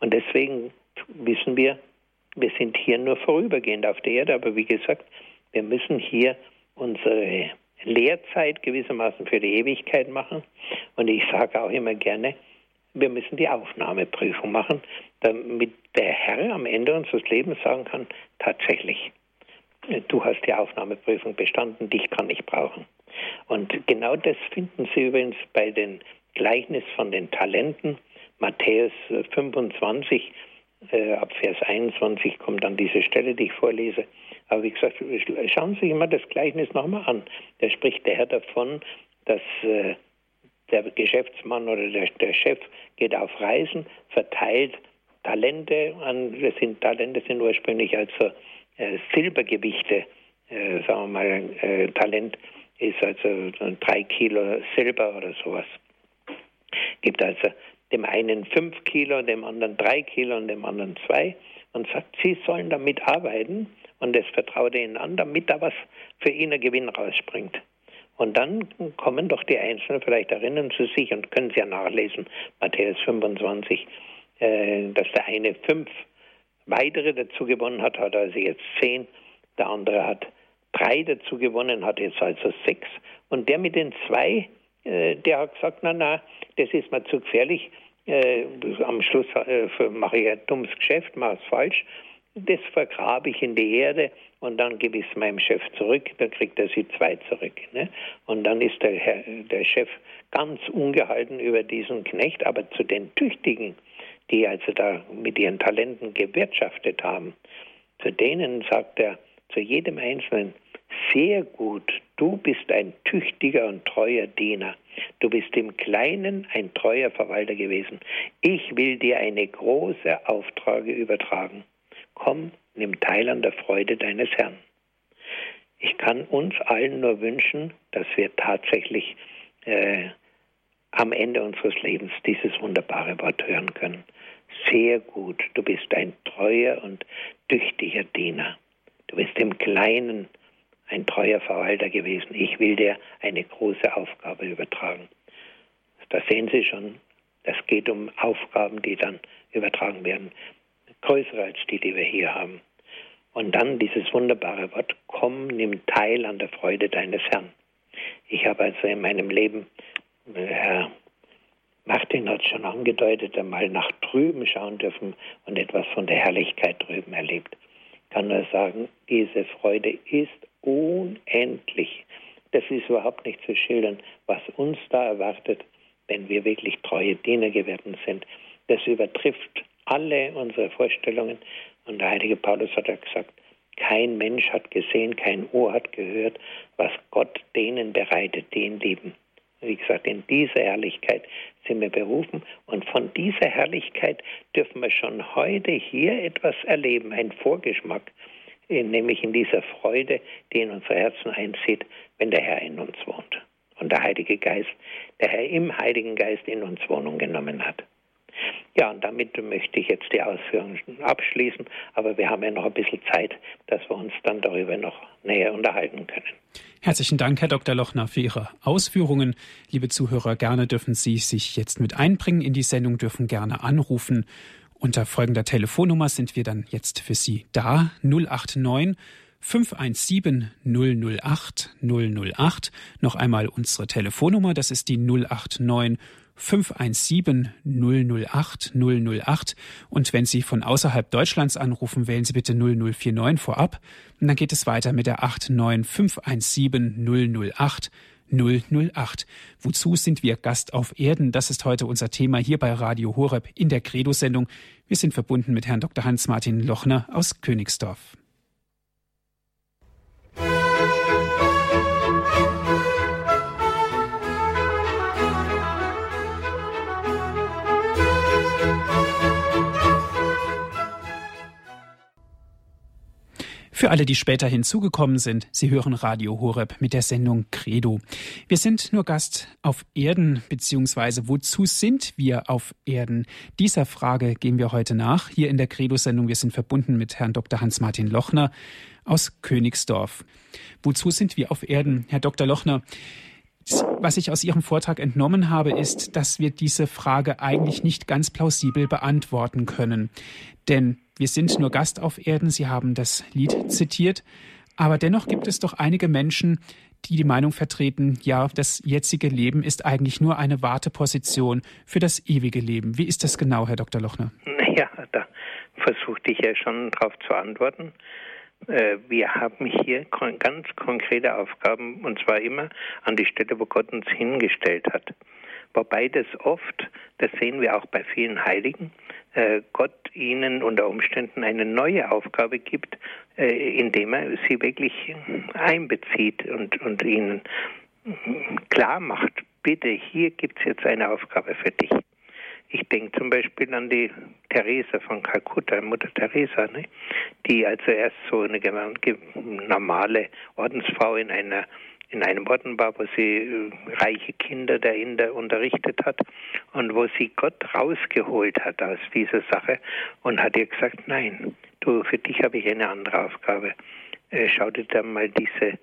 Und deswegen wissen wir, wir sind hier nur vorübergehend auf der Erde, aber wie gesagt, wir müssen hier unsere Lehrzeit gewissermaßen für die Ewigkeit machen. Und ich sage auch immer gerne, wir müssen die Aufnahmeprüfung machen, damit der Herr am Ende unseres Lebens sagen kann, tatsächlich, du hast die Aufnahmeprüfung bestanden, dich kann ich brauchen. Und genau das finden Sie übrigens bei den Gleichnis von den Talenten. Matthäus 25, äh, ab Vers 21 kommt dann diese Stelle, die ich vorlese. Aber wie gesagt, schauen Sie sich mal das Gleichnis nochmal an. Da spricht der Herr davon, dass äh, der Geschäftsmann oder der, der Chef geht auf Reisen, verteilt Talente an, das sind Talente sind ursprünglich also Silbergewichte, äh, sagen wir mal, äh, Talent ist also drei Kilo Silber oder sowas. Gibt also dem einen fünf Kilo, dem anderen drei Kilo und dem anderen zwei und sagt, sie sollen damit arbeiten und das vertraut er ihnen an, damit da was für ihn ein Gewinn rausspringt. Und dann kommen doch die Einzelnen, vielleicht erinnern sie sich und können sie ja nachlesen, Matthäus 25, äh, dass der eine fünf weitere dazu gewonnen hat, hat also jetzt zehn. Der andere hat drei dazu gewonnen, hat jetzt also sechs. Und der mit den zwei, äh, der hat gesagt, na, na, das ist mir zu gefährlich. Äh, am Schluss äh, mache ich ein dummes Geschäft, mache es falsch. Das vergrabe ich in die Erde und dann gebe ich es meinem Chef zurück, dann kriegt er sie zwei zurück. Ne? Und dann ist der, Herr, der Chef ganz ungehalten über diesen Knecht, aber zu den Tüchtigen, die also da mit ihren Talenten gewirtschaftet haben, zu denen sagt er zu jedem Einzelnen, sehr gut, du bist ein tüchtiger und treuer Diener. Du bist im Kleinen ein treuer Verwalter gewesen. Ich will dir eine große Auftrage übertragen. Komm, nimm teil an der Freude deines Herrn. Ich kann uns allen nur wünschen, dass wir tatsächlich äh, am Ende unseres Lebens dieses wunderbare Wort hören können. Sehr gut, du bist ein treuer und tüchtiger Diener. Du bist im Kleinen ein treuer Verwalter gewesen. Ich will dir eine große Aufgabe übertragen. Da sehen Sie schon, es geht um Aufgaben, die dann übertragen werden, größer als die, die wir hier haben. Und dann dieses wunderbare Wort, komm, nimm teil an der Freude deines Herrn. Ich habe also in meinem Leben, Herr Martin hat schon angedeutet, einmal nach drüben schauen dürfen und etwas von der Herrlichkeit drüben erlebt. Ich kann nur sagen, diese Freude ist unendlich. Das ist überhaupt nicht zu schildern, was uns da erwartet, wenn wir wirklich treue Diener geworden sind. Das übertrifft alle unsere Vorstellungen. Und der heilige Paulus hat ja gesagt, kein Mensch hat gesehen, kein Ohr hat gehört, was Gott denen bereitet, die ihn lieben. Wie gesagt, in dieser Herrlichkeit sind wir berufen. Und von dieser Herrlichkeit dürfen wir schon heute hier etwas erleben, ein Vorgeschmack, nämlich in dieser Freude, die in unser Herzen einzieht, wenn der Herr in uns wohnt. Und der Heilige Geist, der Herr im Heiligen Geist in uns Wohnung genommen hat. Ja, und damit möchte ich jetzt die Ausführungen abschließen, aber wir haben ja noch ein bisschen Zeit, dass wir uns dann darüber noch näher unterhalten können. Herzlichen Dank, Herr Dr. Lochner, für Ihre Ausführungen. Liebe Zuhörer, gerne dürfen Sie sich jetzt mit einbringen in die Sendung, dürfen gerne anrufen. Unter folgender Telefonnummer sind wir dann jetzt für Sie da. 089 517 008 008. Noch einmal unsere Telefonnummer, das ist die 089 517 008 008 und wenn Sie von außerhalb Deutschlands anrufen, wählen Sie bitte 0049 vorab und dann geht es weiter mit der 89517 008 008. Wozu sind wir Gast auf Erden? Das ist heute unser Thema hier bei Radio Horeb in der Credo-Sendung. Wir sind verbunden mit Herrn Dr. Hans-Martin Lochner aus Königsdorf. Für alle, die später hinzugekommen sind, Sie hören Radio Horeb mit der Sendung Credo. Wir sind nur Gast auf Erden, beziehungsweise wozu sind wir auf Erden? Dieser Frage gehen wir heute nach, hier in der Credo-Sendung. Wir sind verbunden mit Herrn Dr. Hans-Martin Lochner aus Königsdorf. Wozu sind wir auf Erden, Herr Dr. Lochner? Was ich aus Ihrem Vortrag entnommen habe, ist, dass wir diese Frage eigentlich nicht ganz plausibel beantworten können. Denn wir sind nur Gast auf Erden, Sie haben das Lied zitiert, aber dennoch gibt es doch einige Menschen, die die Meinung vertreten, ja, das jetzige Leben ist eigentlich nur eine Warteposition für das ewige Leben. Wie ist das genau, Herr Dr. Lochner? Naja, da versuchte ich ja schon darauf zu antworten. Äh, wir haben hier ganz konkrete Aufgaben und zwar immer an die Stelle, wo Gott uns hingestellt hat. Wobei das oft, das sehen wir auch bei vielen Heiligen, äh, Gott ihnen unter Umständen eine neue Aufgabe gibt, äh, indem er sie wirklich einbezieht und, und ihnen klar macht, bitte, hier gibt es jetzt eine Aufgabe für dich. Ich denke zum Beispiel an die Theresa von Kalkutta, Mutter Theresa, ne? die also erst so eine normale Ordensfrau in einer in einem Orden war, wo sie äh, reiche Kinder der Inder unterrichtet hat und wo sie Gott rausgeholt hat aus dieser Sache und hat ihr gesagt, nein, du, für dich habe ich eine andere Aufgabe. Äh, schau dir dann mal diese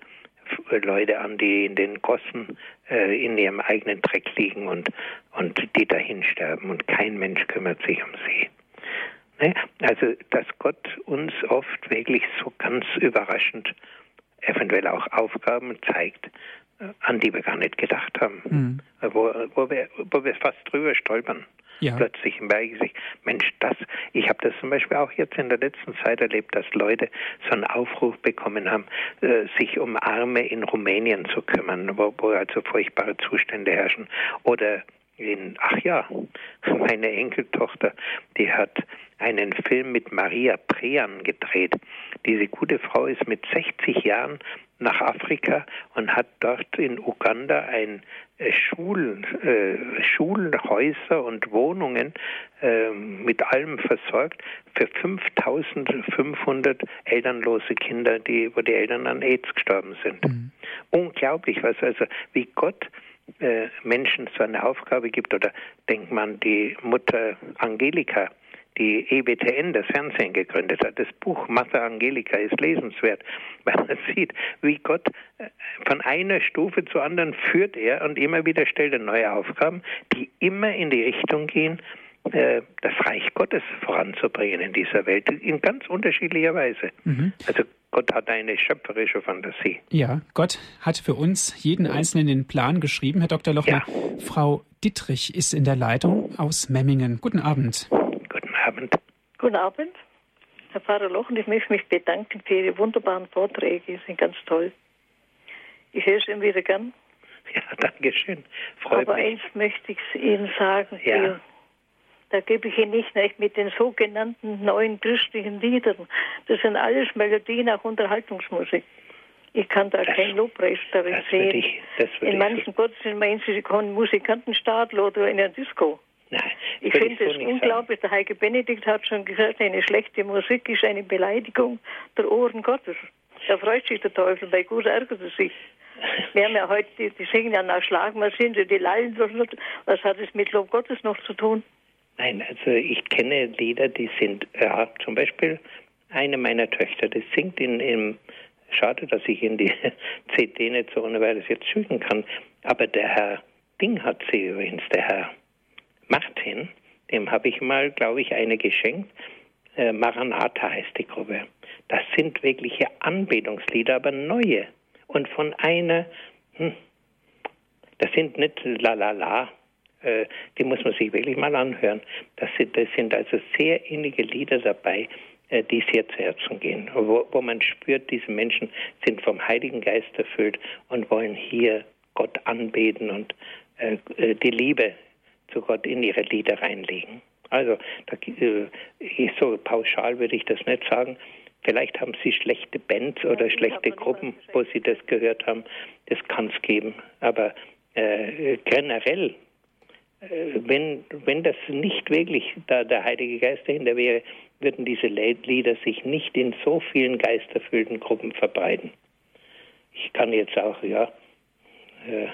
Leute an, die in den Gossen äh, in ihrem eigenen Dreck liegen und, und die dahin sterben und kein Mensch kümmert sich um sie. Ne? Also, dass Gott uns oft wirklich so ganz überraschend eventuell auch Aufgaben zeigt, äh, an die wir gar nicht gedacht haben, mhm. wo, wo, wir, wo wir fast drüber stolpern. Ja. Plötzlich merke ich, Mensch, das, ich habe das zum Beispiel auch jetzt in der letzten Zeit erlebt, dass Leute so einen Aufruf bekommen haben, äh, sich um Arme in Rumänien zu kümmern, wo, wo also furchtbare Zustände herrschen. Oder in, ach ja, meine Enkeltochter, die hat einen Film mit Maria Prean gedreht. Diese gute Frau ist mit 60 Jahren nach Afrika und hat dort in Uganda ein äh, Schul, äh, Schulhäuser und Wohnungen äh, mit allem versorgt für 5500 elternlose Kinder, die, wo die Eltern an AIDS gestorben sind. Mhm. Unglaublich, was also, wie Gott äh, Menschen so eine Aufgabe gibt. Oder denkt man die Mutter Angelika, die EBTN, das Fernsehen gegründet hat. Das Buch Mater Angelica ist lesenswert, weil man sieht, wie Gott äh, von einer Stufe zur anderen führt er und immer wieder stellt er neue Aufgaben, die immer in die Richtung gehen, äh, das Reich Gottes voranzubringen in dieser Welt, in ganz unterschiedlicher Weise. Mhm. Also Gott hat eine schöpferische Fantasie. Ja, Gott hat für uns jeden Einzelnen den Plan geschrieben. Herr Dr. Lochner, ja. Frau Dittrich ist in der Leitung aus Memmingen. Guten Abend. Guten Abend. Guten Abend. Herr Pfarrer Lochen, ich möchte mich bedanken für Ihre wunderbaren Vorträge. Sie sind ganz toll. Ich höre es immer wieder gern. Ja, danke schön. Freut Aber mich. eins möchte ich Ihnen sagen. Ja. Da gebe ich Ihnen nicht recht mit den sogenannten neuen christlichen Liedern. Das sind alles Melodien, auch Unterhaltungsmusik. Ich kann da das, kein Lobpreis darin sehen. Ich, in manchen Gottesdiensten meinen Sie, Sie können Musikantenstadel oder in einer Disco. Nein, ich finde es so unglaublich. Der Heilige Benedikt hat schon gesagt, eine schlechte Musik ist eine Beleidigung der Ohren Gottes. Da freut sich der Teufel, bei gut ärgert er sich. Wir haben ja heute, die, die singen ja nach Schlagmaschinen, die lallen so. Was hat es mit Lob Gottes noch zu tun? Nein, also ich kenne Lieder, die sind, ja, zum Beispiel eine meiner Töchter, die singt in, im, schade, dass ich in die CD nicht so ohne weiteres jetzt schütten kann, aber der Herr Ding hat sie übrigens, der Herr Martin, dem habe ich mal, glaube ich, eine geschenkt. Äh, Maranatha heißt die Gruppe. Das sind wirkliche Anbetungslieder, aber neue. Und von einer, hm, das sind nicht la la la, äh, die muss man sich wirklich mal anhören. Das sind, das sind also sehr innige Lieder dabei, äh, die sehr zu Herzen gehen, wo, wo man spürt, diese Menschen sind vom Heiligen Geist erfüllt und wollen hier Gott anbeten und äh, äh die Liebe zu Gott in ihre Lieder reinlegen. Also da, äh, so pauschal würde ich das nicht sagen. Vielleicht haben Sie schlechte Bands oder ja, schlechte Gruppen, wo Sie das gehört haben. Das kann es geben. Aber äh, generell äh, wenn, wenn das nicht wirklich da der Heilige Geist dahinter wäre, würden diese Lieder sich nicht in so vielen geisterfüllten Gruppen verbreiten. Ich kann jetzt auch, ja, äh,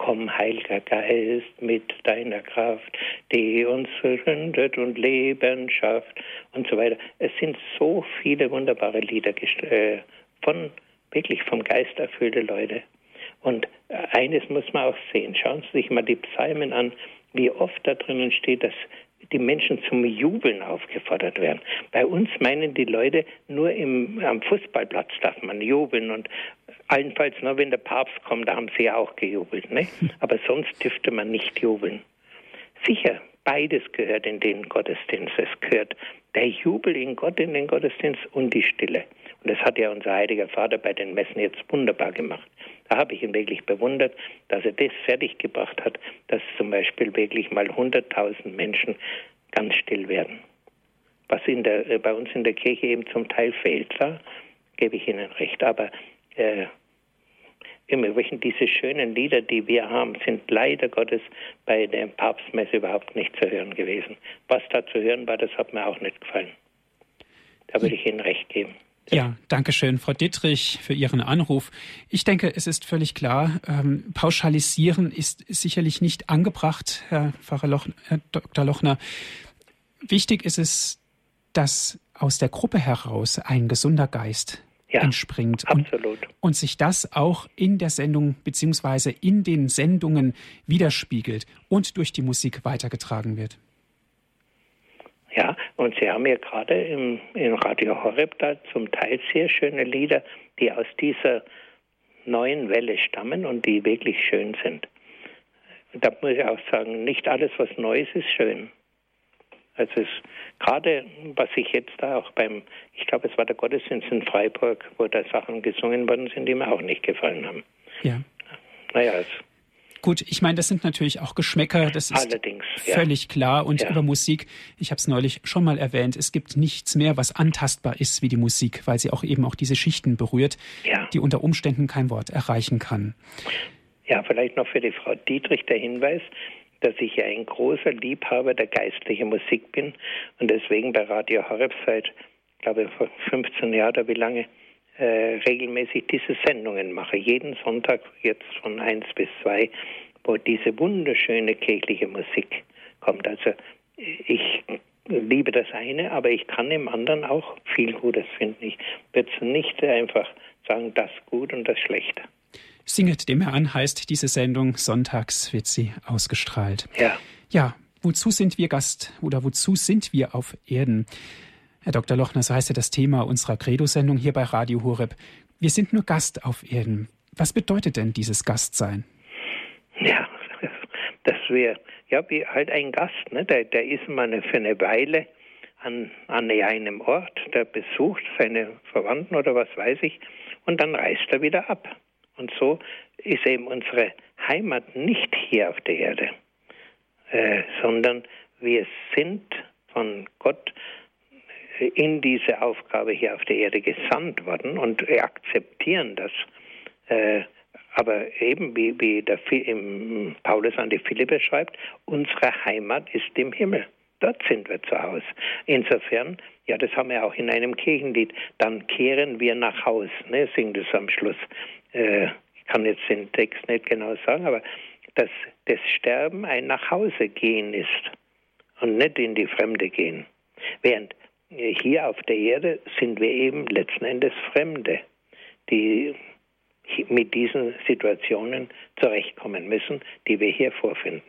komm, Heiliger Geist, mit deiner Kraft, die uns verwündet und Leben schafft und so weiter. Es sind so viele wunderbare Lieder äh, von, wirklich vom Geist erfüllte Leute. Und eines muss man auch sehen. Schauen Sie sich mal die Psalmen an, wie oft da drinnen steht, dass die Menschen zum Jubeln aufgefordert werden. Bei uns meinen die Leute, nur im, am Fußballplatz darf man jubeln und allenfalls nur, wenn der Papst kommt, da haben sie ja auch gejubelt. Ne? Aber sonst dürfte man nicht jubeln. Sicher, beides gehört in den Gottesdienst. Es gehört der Jubel in Gott in den Gottesdienst und die Stille. Und das hat ja unser heiliger Vater bei den Messen jetzt wunderbar gemacht. Da habe ich ihn wirklich bewundert, dass er das fertiggebracht hat, dass zum Beispiel wirklich mal 100.000 Menschen ganz still werden. Was in der, äh, bei uns in der Kirche eben zum Teil fehlt, da gebe ich Ihnen recht. Aber äh, im Übrigen, diese schönen Lieder, die wir haben, sind leider Gottes bei der Papstmesse überhaupt nicht zu hören gewesen. Was da zu hören war, das hat mir auch nicht gefallen. Da würde ich Ihnen recht geben. Ja, danke schön, Frau Dittrich, für Ihren Anruf. Ich denke, es ist völlig klar, ähm, pauschalisieren ist sicherlich nicht angebracht, Herr Pfarrer Loch, Herr Dr. Lochner. Wichtig ist es, dass aus der Gruppe heraus ein gesunder Geist ja, entspringt. Absolut. Und, und sich das auch in der Sendung beziehungsweise in den Sendungen widerspiegelt und durch die Musik weitergetragen wird. Ja, und Sie haben ja gerade im, im Radio Horeb da zum Teil sehr schöne Lieder, die aus dieser neuen Welle stammen und die wirklich schön sind. Da muss ich auch sagen, nicht alles, was Neues ist, schön. Also es, gerade, was ich jetzt da auch beim, ich glaube, es war der Gottesdienst in Freiburg, wo da Sachen gesungen worden sind, die mir auch nicht gefallen haben. Ja. Naja, es Gut, ich meine, das sind natürlich auch Geschmäcker, das ist Allerdings, völlig ja. klar. Und ja. über Musik, ich habe es neulich schon mal erwähnt, es gibt nichts mehr, was antastbar ist wie die Musik, weil sie auch eben auch diese Schichten berührt, ja. die unter Umständen kein Wort erreichen kann. Ja, vielleicht noch für die Frau Dietrich der Hinweis, dass ich ja ein großer Liebhaber der geistlichen Musik bin und deswegen bei Radio Horeb seit, glaube ich, vor 15 Jahren oder wie lange äh, regelmäßig diese Sendungen mache. Jeden Sonntag jetzt von 1 bis 2, wo diese wunderschöne kirchliche Musik kommt. Also ich liebe das eine, aber ich kann im anderen auch viel Gutes finden. Ich würde nicht einfach sagen, das gut und das schlecht. Singet dem Herrn heißt diese Sendung. Sonntags wird sie ausgestrahlt. Ja. Ja, wozu sind wir Gast oder wozu sind wir auf Erden? Herr Dr. Lochner, so heißt ja das Thema unserer Credo-Sendung hier bei Radio Horeb. Wir sind nur Gast auf Erden. Was bedeutet denn dieses Gastsein? Ja, dass wir, ja, wie halt ein Gast, ne? der, der ist mal für eine Weile an, an einem Ort, der besucht seine Verwandten oder was weiß ich, und dann reist er wieder ab. Und so ist eben unsere Heimat nicht hier auf der Erde, äh, sondern wir sind von Gott in diese Aufgabe hier auf der Erde gesandt worden und akzeptieren das. Äh, aber eben wie, wie der Paulus an die Philippe schreibt, unsere Heimat ist im Himmel. Dort sind wir zu Hause. Insofern, ja, das haben wir auch in einem Kirchenlied, dann kehren wir nach Haus, ne, singt es am Schluss. Äh, ich kann jetzt den Text nicht genau sagen, aber dass das Sterben ein Nachhausegehen ist und nicht in die Fremde gehen. Während hier auf der Erde sind wir eben letzten Endes Fremde, die mit diesen Situationen zurechtkommen müssen, die wir hier vorfinden.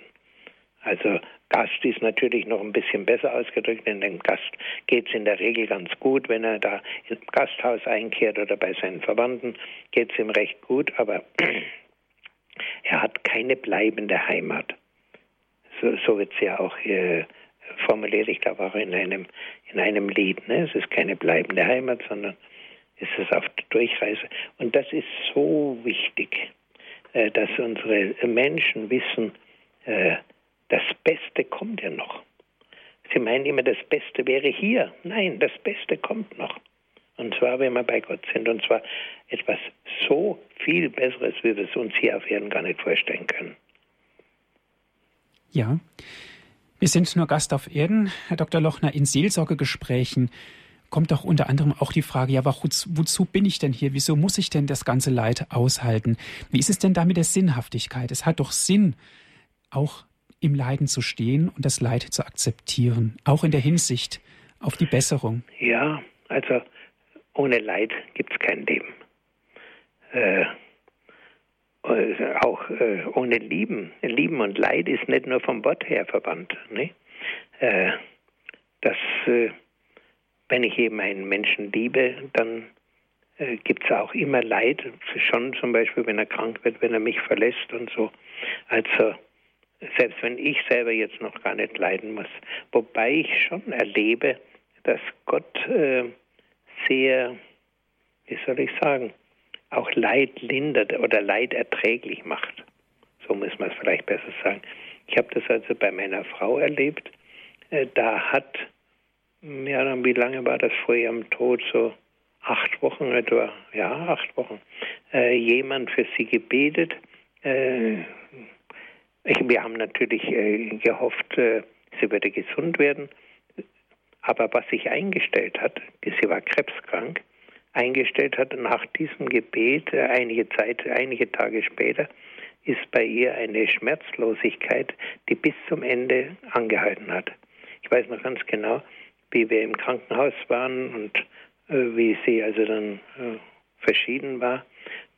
Also Gast ist natürlich noch ein bisschen besser ausgedrückt, denn dem Gast geht es in der Regel ganz gut, wenn er da im Gasthaus einkehrt oder bei seinen Verwandten, geht es ihm recht gut, aber er hat keine bleibende Heimat. So, so wird es ja auch äh, formuliert, ich glaube auch in einem, in einem Lied. Ne? Es ist keine bleibende Heimat, sondern es ist auf der Durchreise. Und das ist so wichtig, äh, dass unsere Menschen wissen, äh, das Beste kommt ja noch. Sie meinen immer, das Beste wäre hier. Nein, das Beste kommt noch. Und zwar, wenn wir bei Gott sind. Und zwar etwas so viel Besseres, wie wir es uns hier auf Erden gar nicht vorstellen können. Ja. Wir sind nur Gast auf Erden, Herr Dr. Lochner, in Seelsorgegesprächen kommt doch unter anderem auch die Frage, ja, wozu, bin ich denn hier? Wieso muss ich denn das ganze Leid aushalten? Wie ist es denn da mit der Sinnhaftigkeit? Es hat doch Sinn, auch im Leiden zu stehen und das Leid zu akzeptieren, auch in der Hinsicht auf die Besserung. Ja, also ohne Leid gibt es kein Leben. Äh, auch äh, ohne Lieben. Lieben und Leid ist nicht nur vom Wort her verwandt. Ne? Äh, das, äh, wenn ich eben einen Menschen liebe, dann äh, gibt es auch immer Leid. Schon zum Beispiel, wenn er krank wird, wenn er mich verlässt und so. Also selbst wenn ich selber jetzt noch gar nicht leiden muss. Wobei ich schon erlebe, dass Gott äh, sehr, wie soll ich sagen, auch Leid lindert oder Leid erträglich macht. So muss man es vielleicht besser sagen. Ich habe das also bei meiner Frau erlebt. Äh, da hat, ja, dann wie lange war das vor ihrem Tod? So acht Wochen etwa, ja, acht Wochen. Äh, jemand für sie gebetet. Äh, ich, wir haben natürlich äh, gehofft, äh, sie würde gesund werden. Aber was sich eingestellt hat, sie war krebskrank, eingestellt hat nach diesem Gebet, äh, einige Zeit, einige Tage später, ist bei ihr eine Schmerzlosigkeit, die bis zum Ende angehalten hat. Ich weiß noch ganz genau, wie wir im Krankenhaus waren und äh, wie sie also dann äh, verschieden war,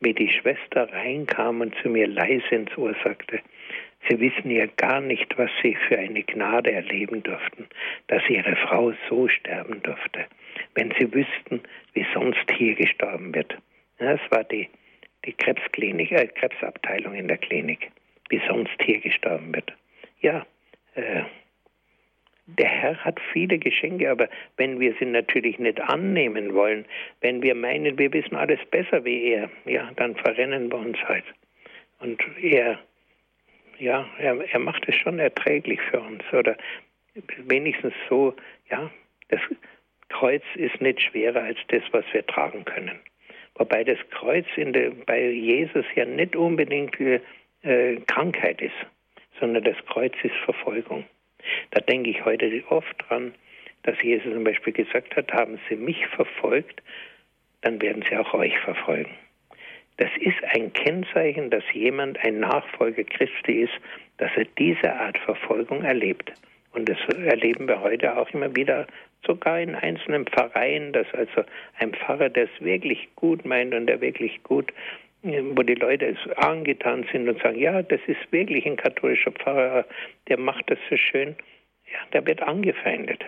wie die Schwester reinkam und zu mir leise ins Ohr sagte, Sie wissen ja gar nicht, was Sie für eine Gnade erleben durften, dass Ihre Frau so sterben durfte. Wenn Sie wüssten, wie sonst hier gestorben wird. Das war die, die Krebsklinik, äh, Krebsabteilung in der Klinik, wie sonst hier gestorben wird. Ja, äh, der Herr hat viele Geschenke, aber wenn wir sie natürlich nicht annehmen wollen, wenn wir meinen, wir wissen alles besser wie er, ja, dann verrennen wir uns halt. Und er ja, er, er macht es schon erträglich für uns. Oder wenigstens so, ja, das Kreuz ist nicht schwerer als das, was wir tragen können. Wobei das Kreuz der, bei Jesus ja nicht unbedingt äh, Krankheit ist, sondern das Kreuz ist Verfolgung. Da denke ich heute oft dran, dass Jesus zum Beispiel gesagt hat, haben Sie mich verfolgt, dann werden Sie auch euch verfolgen. Das ist ein Kennzeichen, dass jemand ein Nachfolger Christi ist, dass er diese Art Verfolgung erlebt. Und das erleben wir heute auch immer wieder, sogar in einzelnen Pfarreien, dass also ein Pfarrer, der es wirklich gut meint und der wirklich gut, wo die Leute angetan sind und sagen, ja, das ist wirklich ein katholischer Pfarrer, der macht das so schön, ja, der wird angefeindet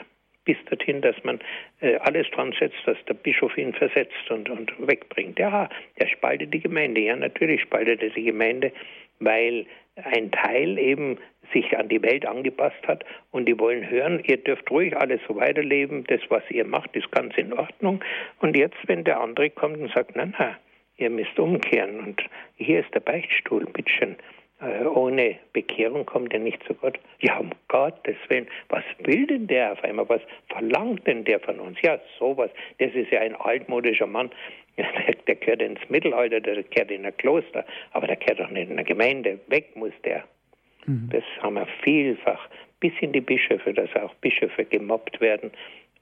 bis dorthin, dass man äh, alles dran setzt, dass der Bischof ihn versetzt und, und wegbringt. Ja, er spaltet die Gemeinde. Ja, natürlich spaltet er die Gemeinde, weil ein Teil eben sich an die Welt angepasst hat und die wollen hören, ihr dürft ruhig alles so weiterleben, das, was ihr macht, ist ganz in Ordnung. Und jetzt, wenn der andere kommt und sagt, na, na, ihr müsst umkehren und hier ist der Beichtstuhl, bitteschön, ohne Bekehrung kommt er nicht zu Gott. Ja, um Gottes Willen, was will denn der auf einmal? Was verlangt denn der von uns? Ja, sowas. Das ist ja ein altmodischer Mann. Der, der gehört ins Mittelalter, der gehört in ein Kloster, aber der gehört doch nicht in eine Gemeinde. Weg muss der. Mhm. Das haben wir vielfach, bis in die Bischöfe, dass auch Bischöfe gemobbt werden.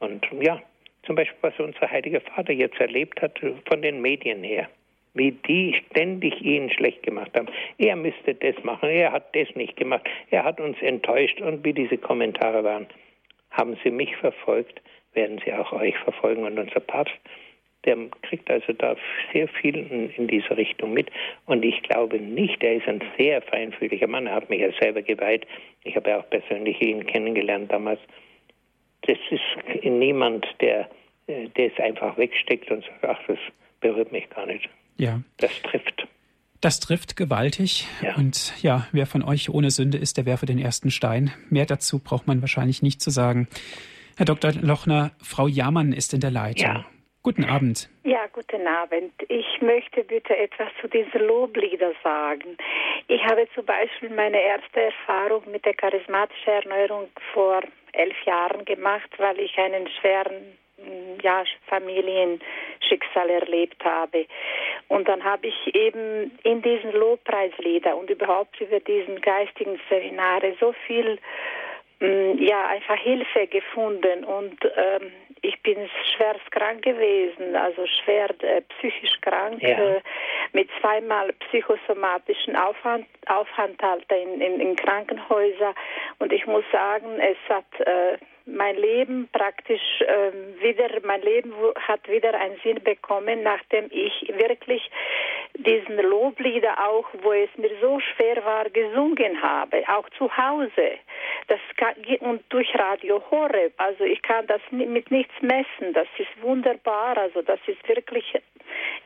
Und ja, zum Beispiel, was unser heiliger Vater jetzt erlebt hat, von den Medien her wie die ständig ihn schlecht gemacht haben. Er müsste das machen, er hat das nicht gemacht, er hat uns enttäuscht und wie diese Kommentare waren. Haben Sie mich verfolgt, werden Sie auch euch verfolgen und unser Papst, der kriegt also da sehr viel in, dieser Richtung mit und ich glaube nicht, er ist ein sehr feinfühliger Mann, er hat mich ja selber geweiht, ich habe ja auch persönlich ihn kennengelernt damals. Das ist niemand, der, äh, der es einfach wegsteckt und sagt, ach, das berührt mich gar nicht. Ja. Das trifft. Das trifft gewaltig. Ja. Und ja, wer von euch ohne Sünde ist, der werfe den ersten Stein. Mehr dazu braucht man wahrscheinlich nicht zu sagen. Herr Dr. Lochner, Frau Jamann ist in der Leitung. Ja. Guten Abend. Ja, guten Abend. Ich möchte bitte etwas zu diesen Lobliedern sagen. Ich habe zum Beispiel meine erste Erfahrung mit der charismatischen Erneuerung vor elf Jahren gemacht, weil ich einen schweren ja, Familienschicksal erlebt habe. Und dann habe ich eben in diesen Lobpreislieder und überhaupt über diesen geistigen Seminare so viel mm, ja einfach Hilfe gefunden und ähm, ich bin schwerst krank gewesen, also schwer äh, psychisch krank, ja. äh, mit zweimal psychosomatischen Aufwand, Aufenthalten in, in, in Krankenhäusern. Und ich muss sagen, es hat äh, mein Leben praktisch ähm, wieder, mein Leben hat wieder einen Sinn bekommen, nachdem ich wirklich diesen Loblieder auch, wo es mir so schwer war, gesungen habe, auch zu Hause. Das kann, und durch Radio Horeb. Also ich kann das mit nichts messen. Das ist wunderbar. Also das ist wirklich,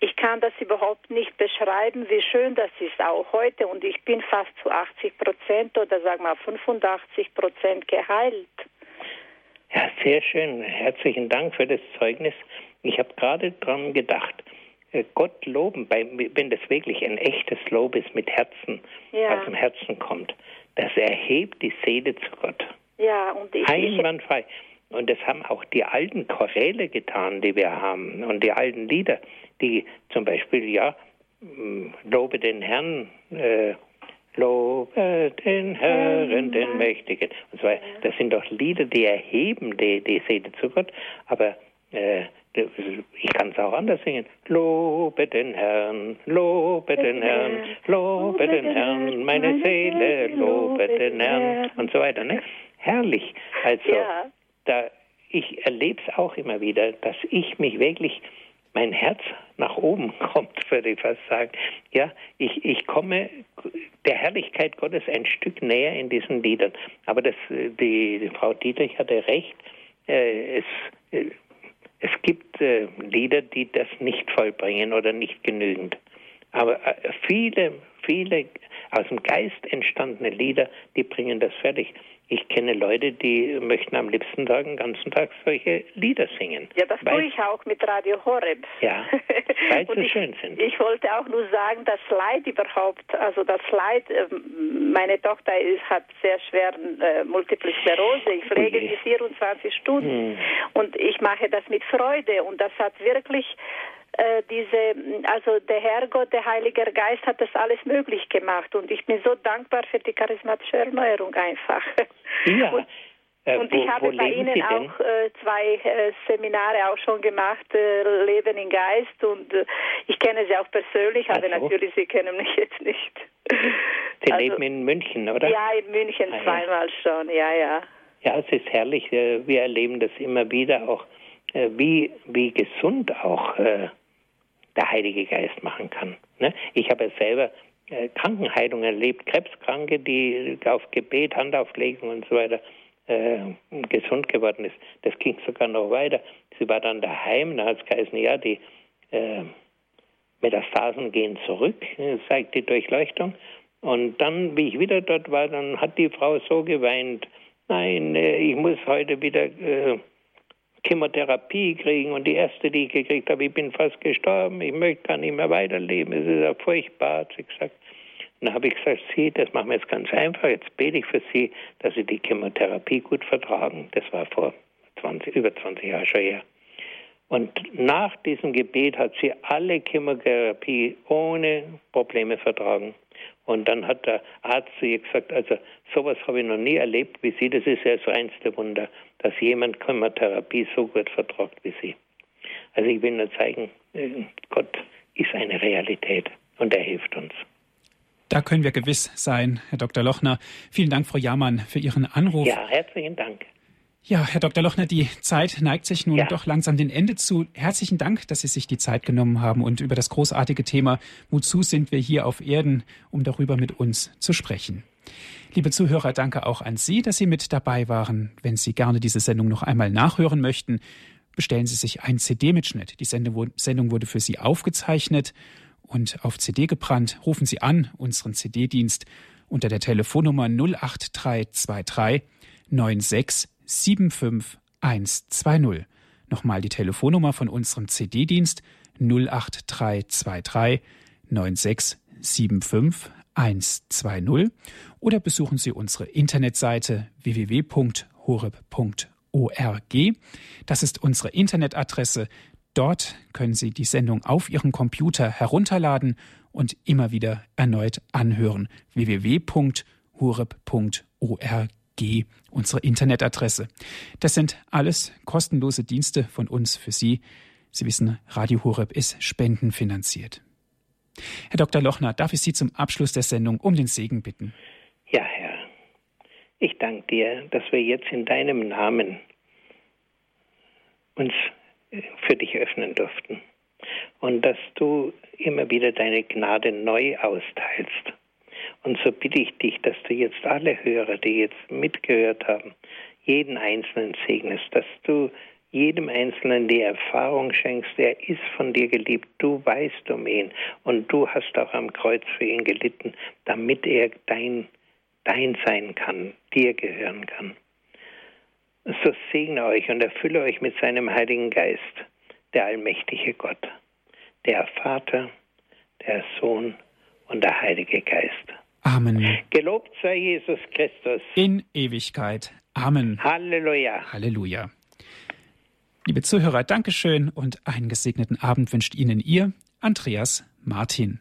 ich kann das überhaupt nicht beschreiben, wie schön das ist auch heute. Und ich bin fast zu 80 Prozent oder sagen wir 85 Prozent geheilt. Ja, sehr schön. Herzlichen Dank für das Zeugnis. Ich habe gerade dran gedacht. Äh, Gott loben, wenn das wirklich ein echtes Lob ist, mit Herzen, ja. aus dem Herzen kommt, das erhebt die Seele zu Gott. Ja, und ich, Einwandfrei. Und das haben auch die alten Choräle getan, die wir haben, und die alten Lieder, die zum Beispiel, ja, lobe den Herrn, äh, Lobe den Herrn, den Mächtigen. Und so Das sind doch Lieder, die erheben die, die Seele zu Gott. Aber äh, ich kann es auch anders singen. Lobe den Herrn, lobe den Herrn, lobe den Herrn, meine Seele, lobe den Herrn und so weiter. Ne? Herrlich. Also, da, ich erlebe es auch immer wieder, dass ich mich wirklich mein Herz nach oben kommt, würde ich fast sagen. Ja, ich, ich komme der Herrlichkeit Gottes ein Stück näher in diesen Liedern. Aber das, die, die Frau Dietrich hatte recht. Äh, es, äh, es gibt äh, Lieder, die das nicht vollbringen oder nicht genügend. Aber äh, viele, viele aus dem Geist entstandene Lieder, die bringen das fertig. Ich kenne Leute, die möchten am liebsten Tag den ganzen Tag solche Lieder singen. Ja, das tue ich auch mit Radio Horeb. Ja, weil sie ich, schön sind. Ich wollte auch nur sagen, das Leid überhaupt, also das Leid, ähm, meine Tochter ist, hat sehr schwer äh, Multiple Sklerose. Ich pflege sie 24 Stunden hm. und ich mache das mit Freude und das hat wirklich diese, also der Herrgott, der Heilige Geist hat das alles möglich gemacht und ich bin so dankbar für die charismatische Erneuerung einfach. Ja. Und, äh, und ich habe bei Ihnen auch äh, zwei äh, Seminare auch schon gemacht, äh, Leben in Geist und äh, ich kenne Sie auch persönlich, aber so. natürlich Sie kennen mich jetzt nicht. Sie also, leben in München, oder? Ja, in München ah, zweimal ja. schon, ja, ja. Ja, es ist herrlich. Äh, wir erleben das immer wieder auch, äh, wie, wie gesund auch äh, der Heilige Geist machen kann. Ne? Ich habe selber Krankenheilung erlebt, Krebskranke, die auf Gebet, Handauflegung und so weiter äh, gesund geworden ist. Das ging sogar noch weiter. Sie war dann daheim, da hat es geheißen, ja, die äh, Metastasen gehen zurück, zeigt die Durchleuchtung. Und dann, wie ich wieder dort war, dann hat die Frau so geweint, nein, äh, ich muss heute wieder äh, Chemotherapie kriegen und die erste, die ich gekriegt habe, ich bin fast gestorben, ich möchte gar nicht mehr weiterleben, es ist ja furchtbar, hat sie gesagt. Und dann habe ich gesagt, Sie, das machen wir jetzt ganz einfach, jetzt bete ich für Sie, dass Sie die Chemotherapie gut vertragen. Das war vor 20, über 20 Jahren schon her. Und nach diesem Gebet hat sie alle Chemotherapie ohne Probleme vertragen. Und dann hat der Arzt zu ihr gesagt, also sowas habe ich noch nie erlebt wie Sie. Das ist ja das reinste Wunder, dass jemand Chemotherapie so gut vertragt wie Sie. Also ich will nur zeigen, äh, Gott ist eine Realität und er hilft uns. Da können wir gewiss sein, Herr Dr. Lochner. Vielen Dank, Frau Jamann, für Ihren Anruf. Ja, herzlichen Dank. Ja, Herr Dr. Lochner, die Zeit neigt sich nun ja. doch langsam dem Ende zu. Herzlichen Dank, dass Sie sich die Zeit genommen haben und über das großartige Thema Wozu sind wir hier auf Erden, um darüber mit uns zu sprechen. Liebe Zuhörer, danke auch an Sie, dass Sie mit dabei waren. Wenn Sie gerne diese Sendung noch einmal nachhören möchten, bestellen Sie sich einen CD-Mitschnitt. Die Sendung wurde für Sie aufgezeichnet und auf CD gebrannt. Rufen Sie an unseren CD-Dienst unter der Telefonnummer 08323 96 75120. Nochmal die Telefonnummer von unserem CD-Dienst 08323 96 75120 oder besuchen Sie unsere Internetseite www.horeb.org. Das ist unsere Internetadresse. Dort können Sie die Sendung auf Ihren Computer herunterladen und immer wieder erneut anhören. www.horeb.org unsere Internetadresse. Das sind alles kostenlose Dienste von uns für Sie. Sie wissen, Radio Horeb ist spendenfinanziert. Herr Dr. Lochner, darf ich Sie zum Abschluss der Sendung um den Segen bitten? Ja, Herr. Ich danke dir, dass wir jetzt in deinem Namen uns äh, für dich öffnen durften und dass du immer wieder deine Gnade neu austeilst und so bitte ich dich, dass du jetzt alle Hörer, die jetzt mitgehört haben, jeden Einzelnen segnest, dass du jedem Einzelnen die Erfahrung schenkst, er ist von dir geliebt, du weißt um ihn und du hast auch am Kreuz für ihn gelitten, damit er dein, dein sein kann, dir gehören kann. So segne euch und erfülle euch mit seinem Heiligen Geist, der allmächtige Gott, der Vater, der Sohn und der Heilige Geist. Amen. Gelobt sei Jesus Christus. In Ewigkeit. Amen. Halleluja. Halleluja. Liebe Zuhörer, Dankeschön und einen gesegneten Abend wünscht Ihnen Ihr Andreas Martin.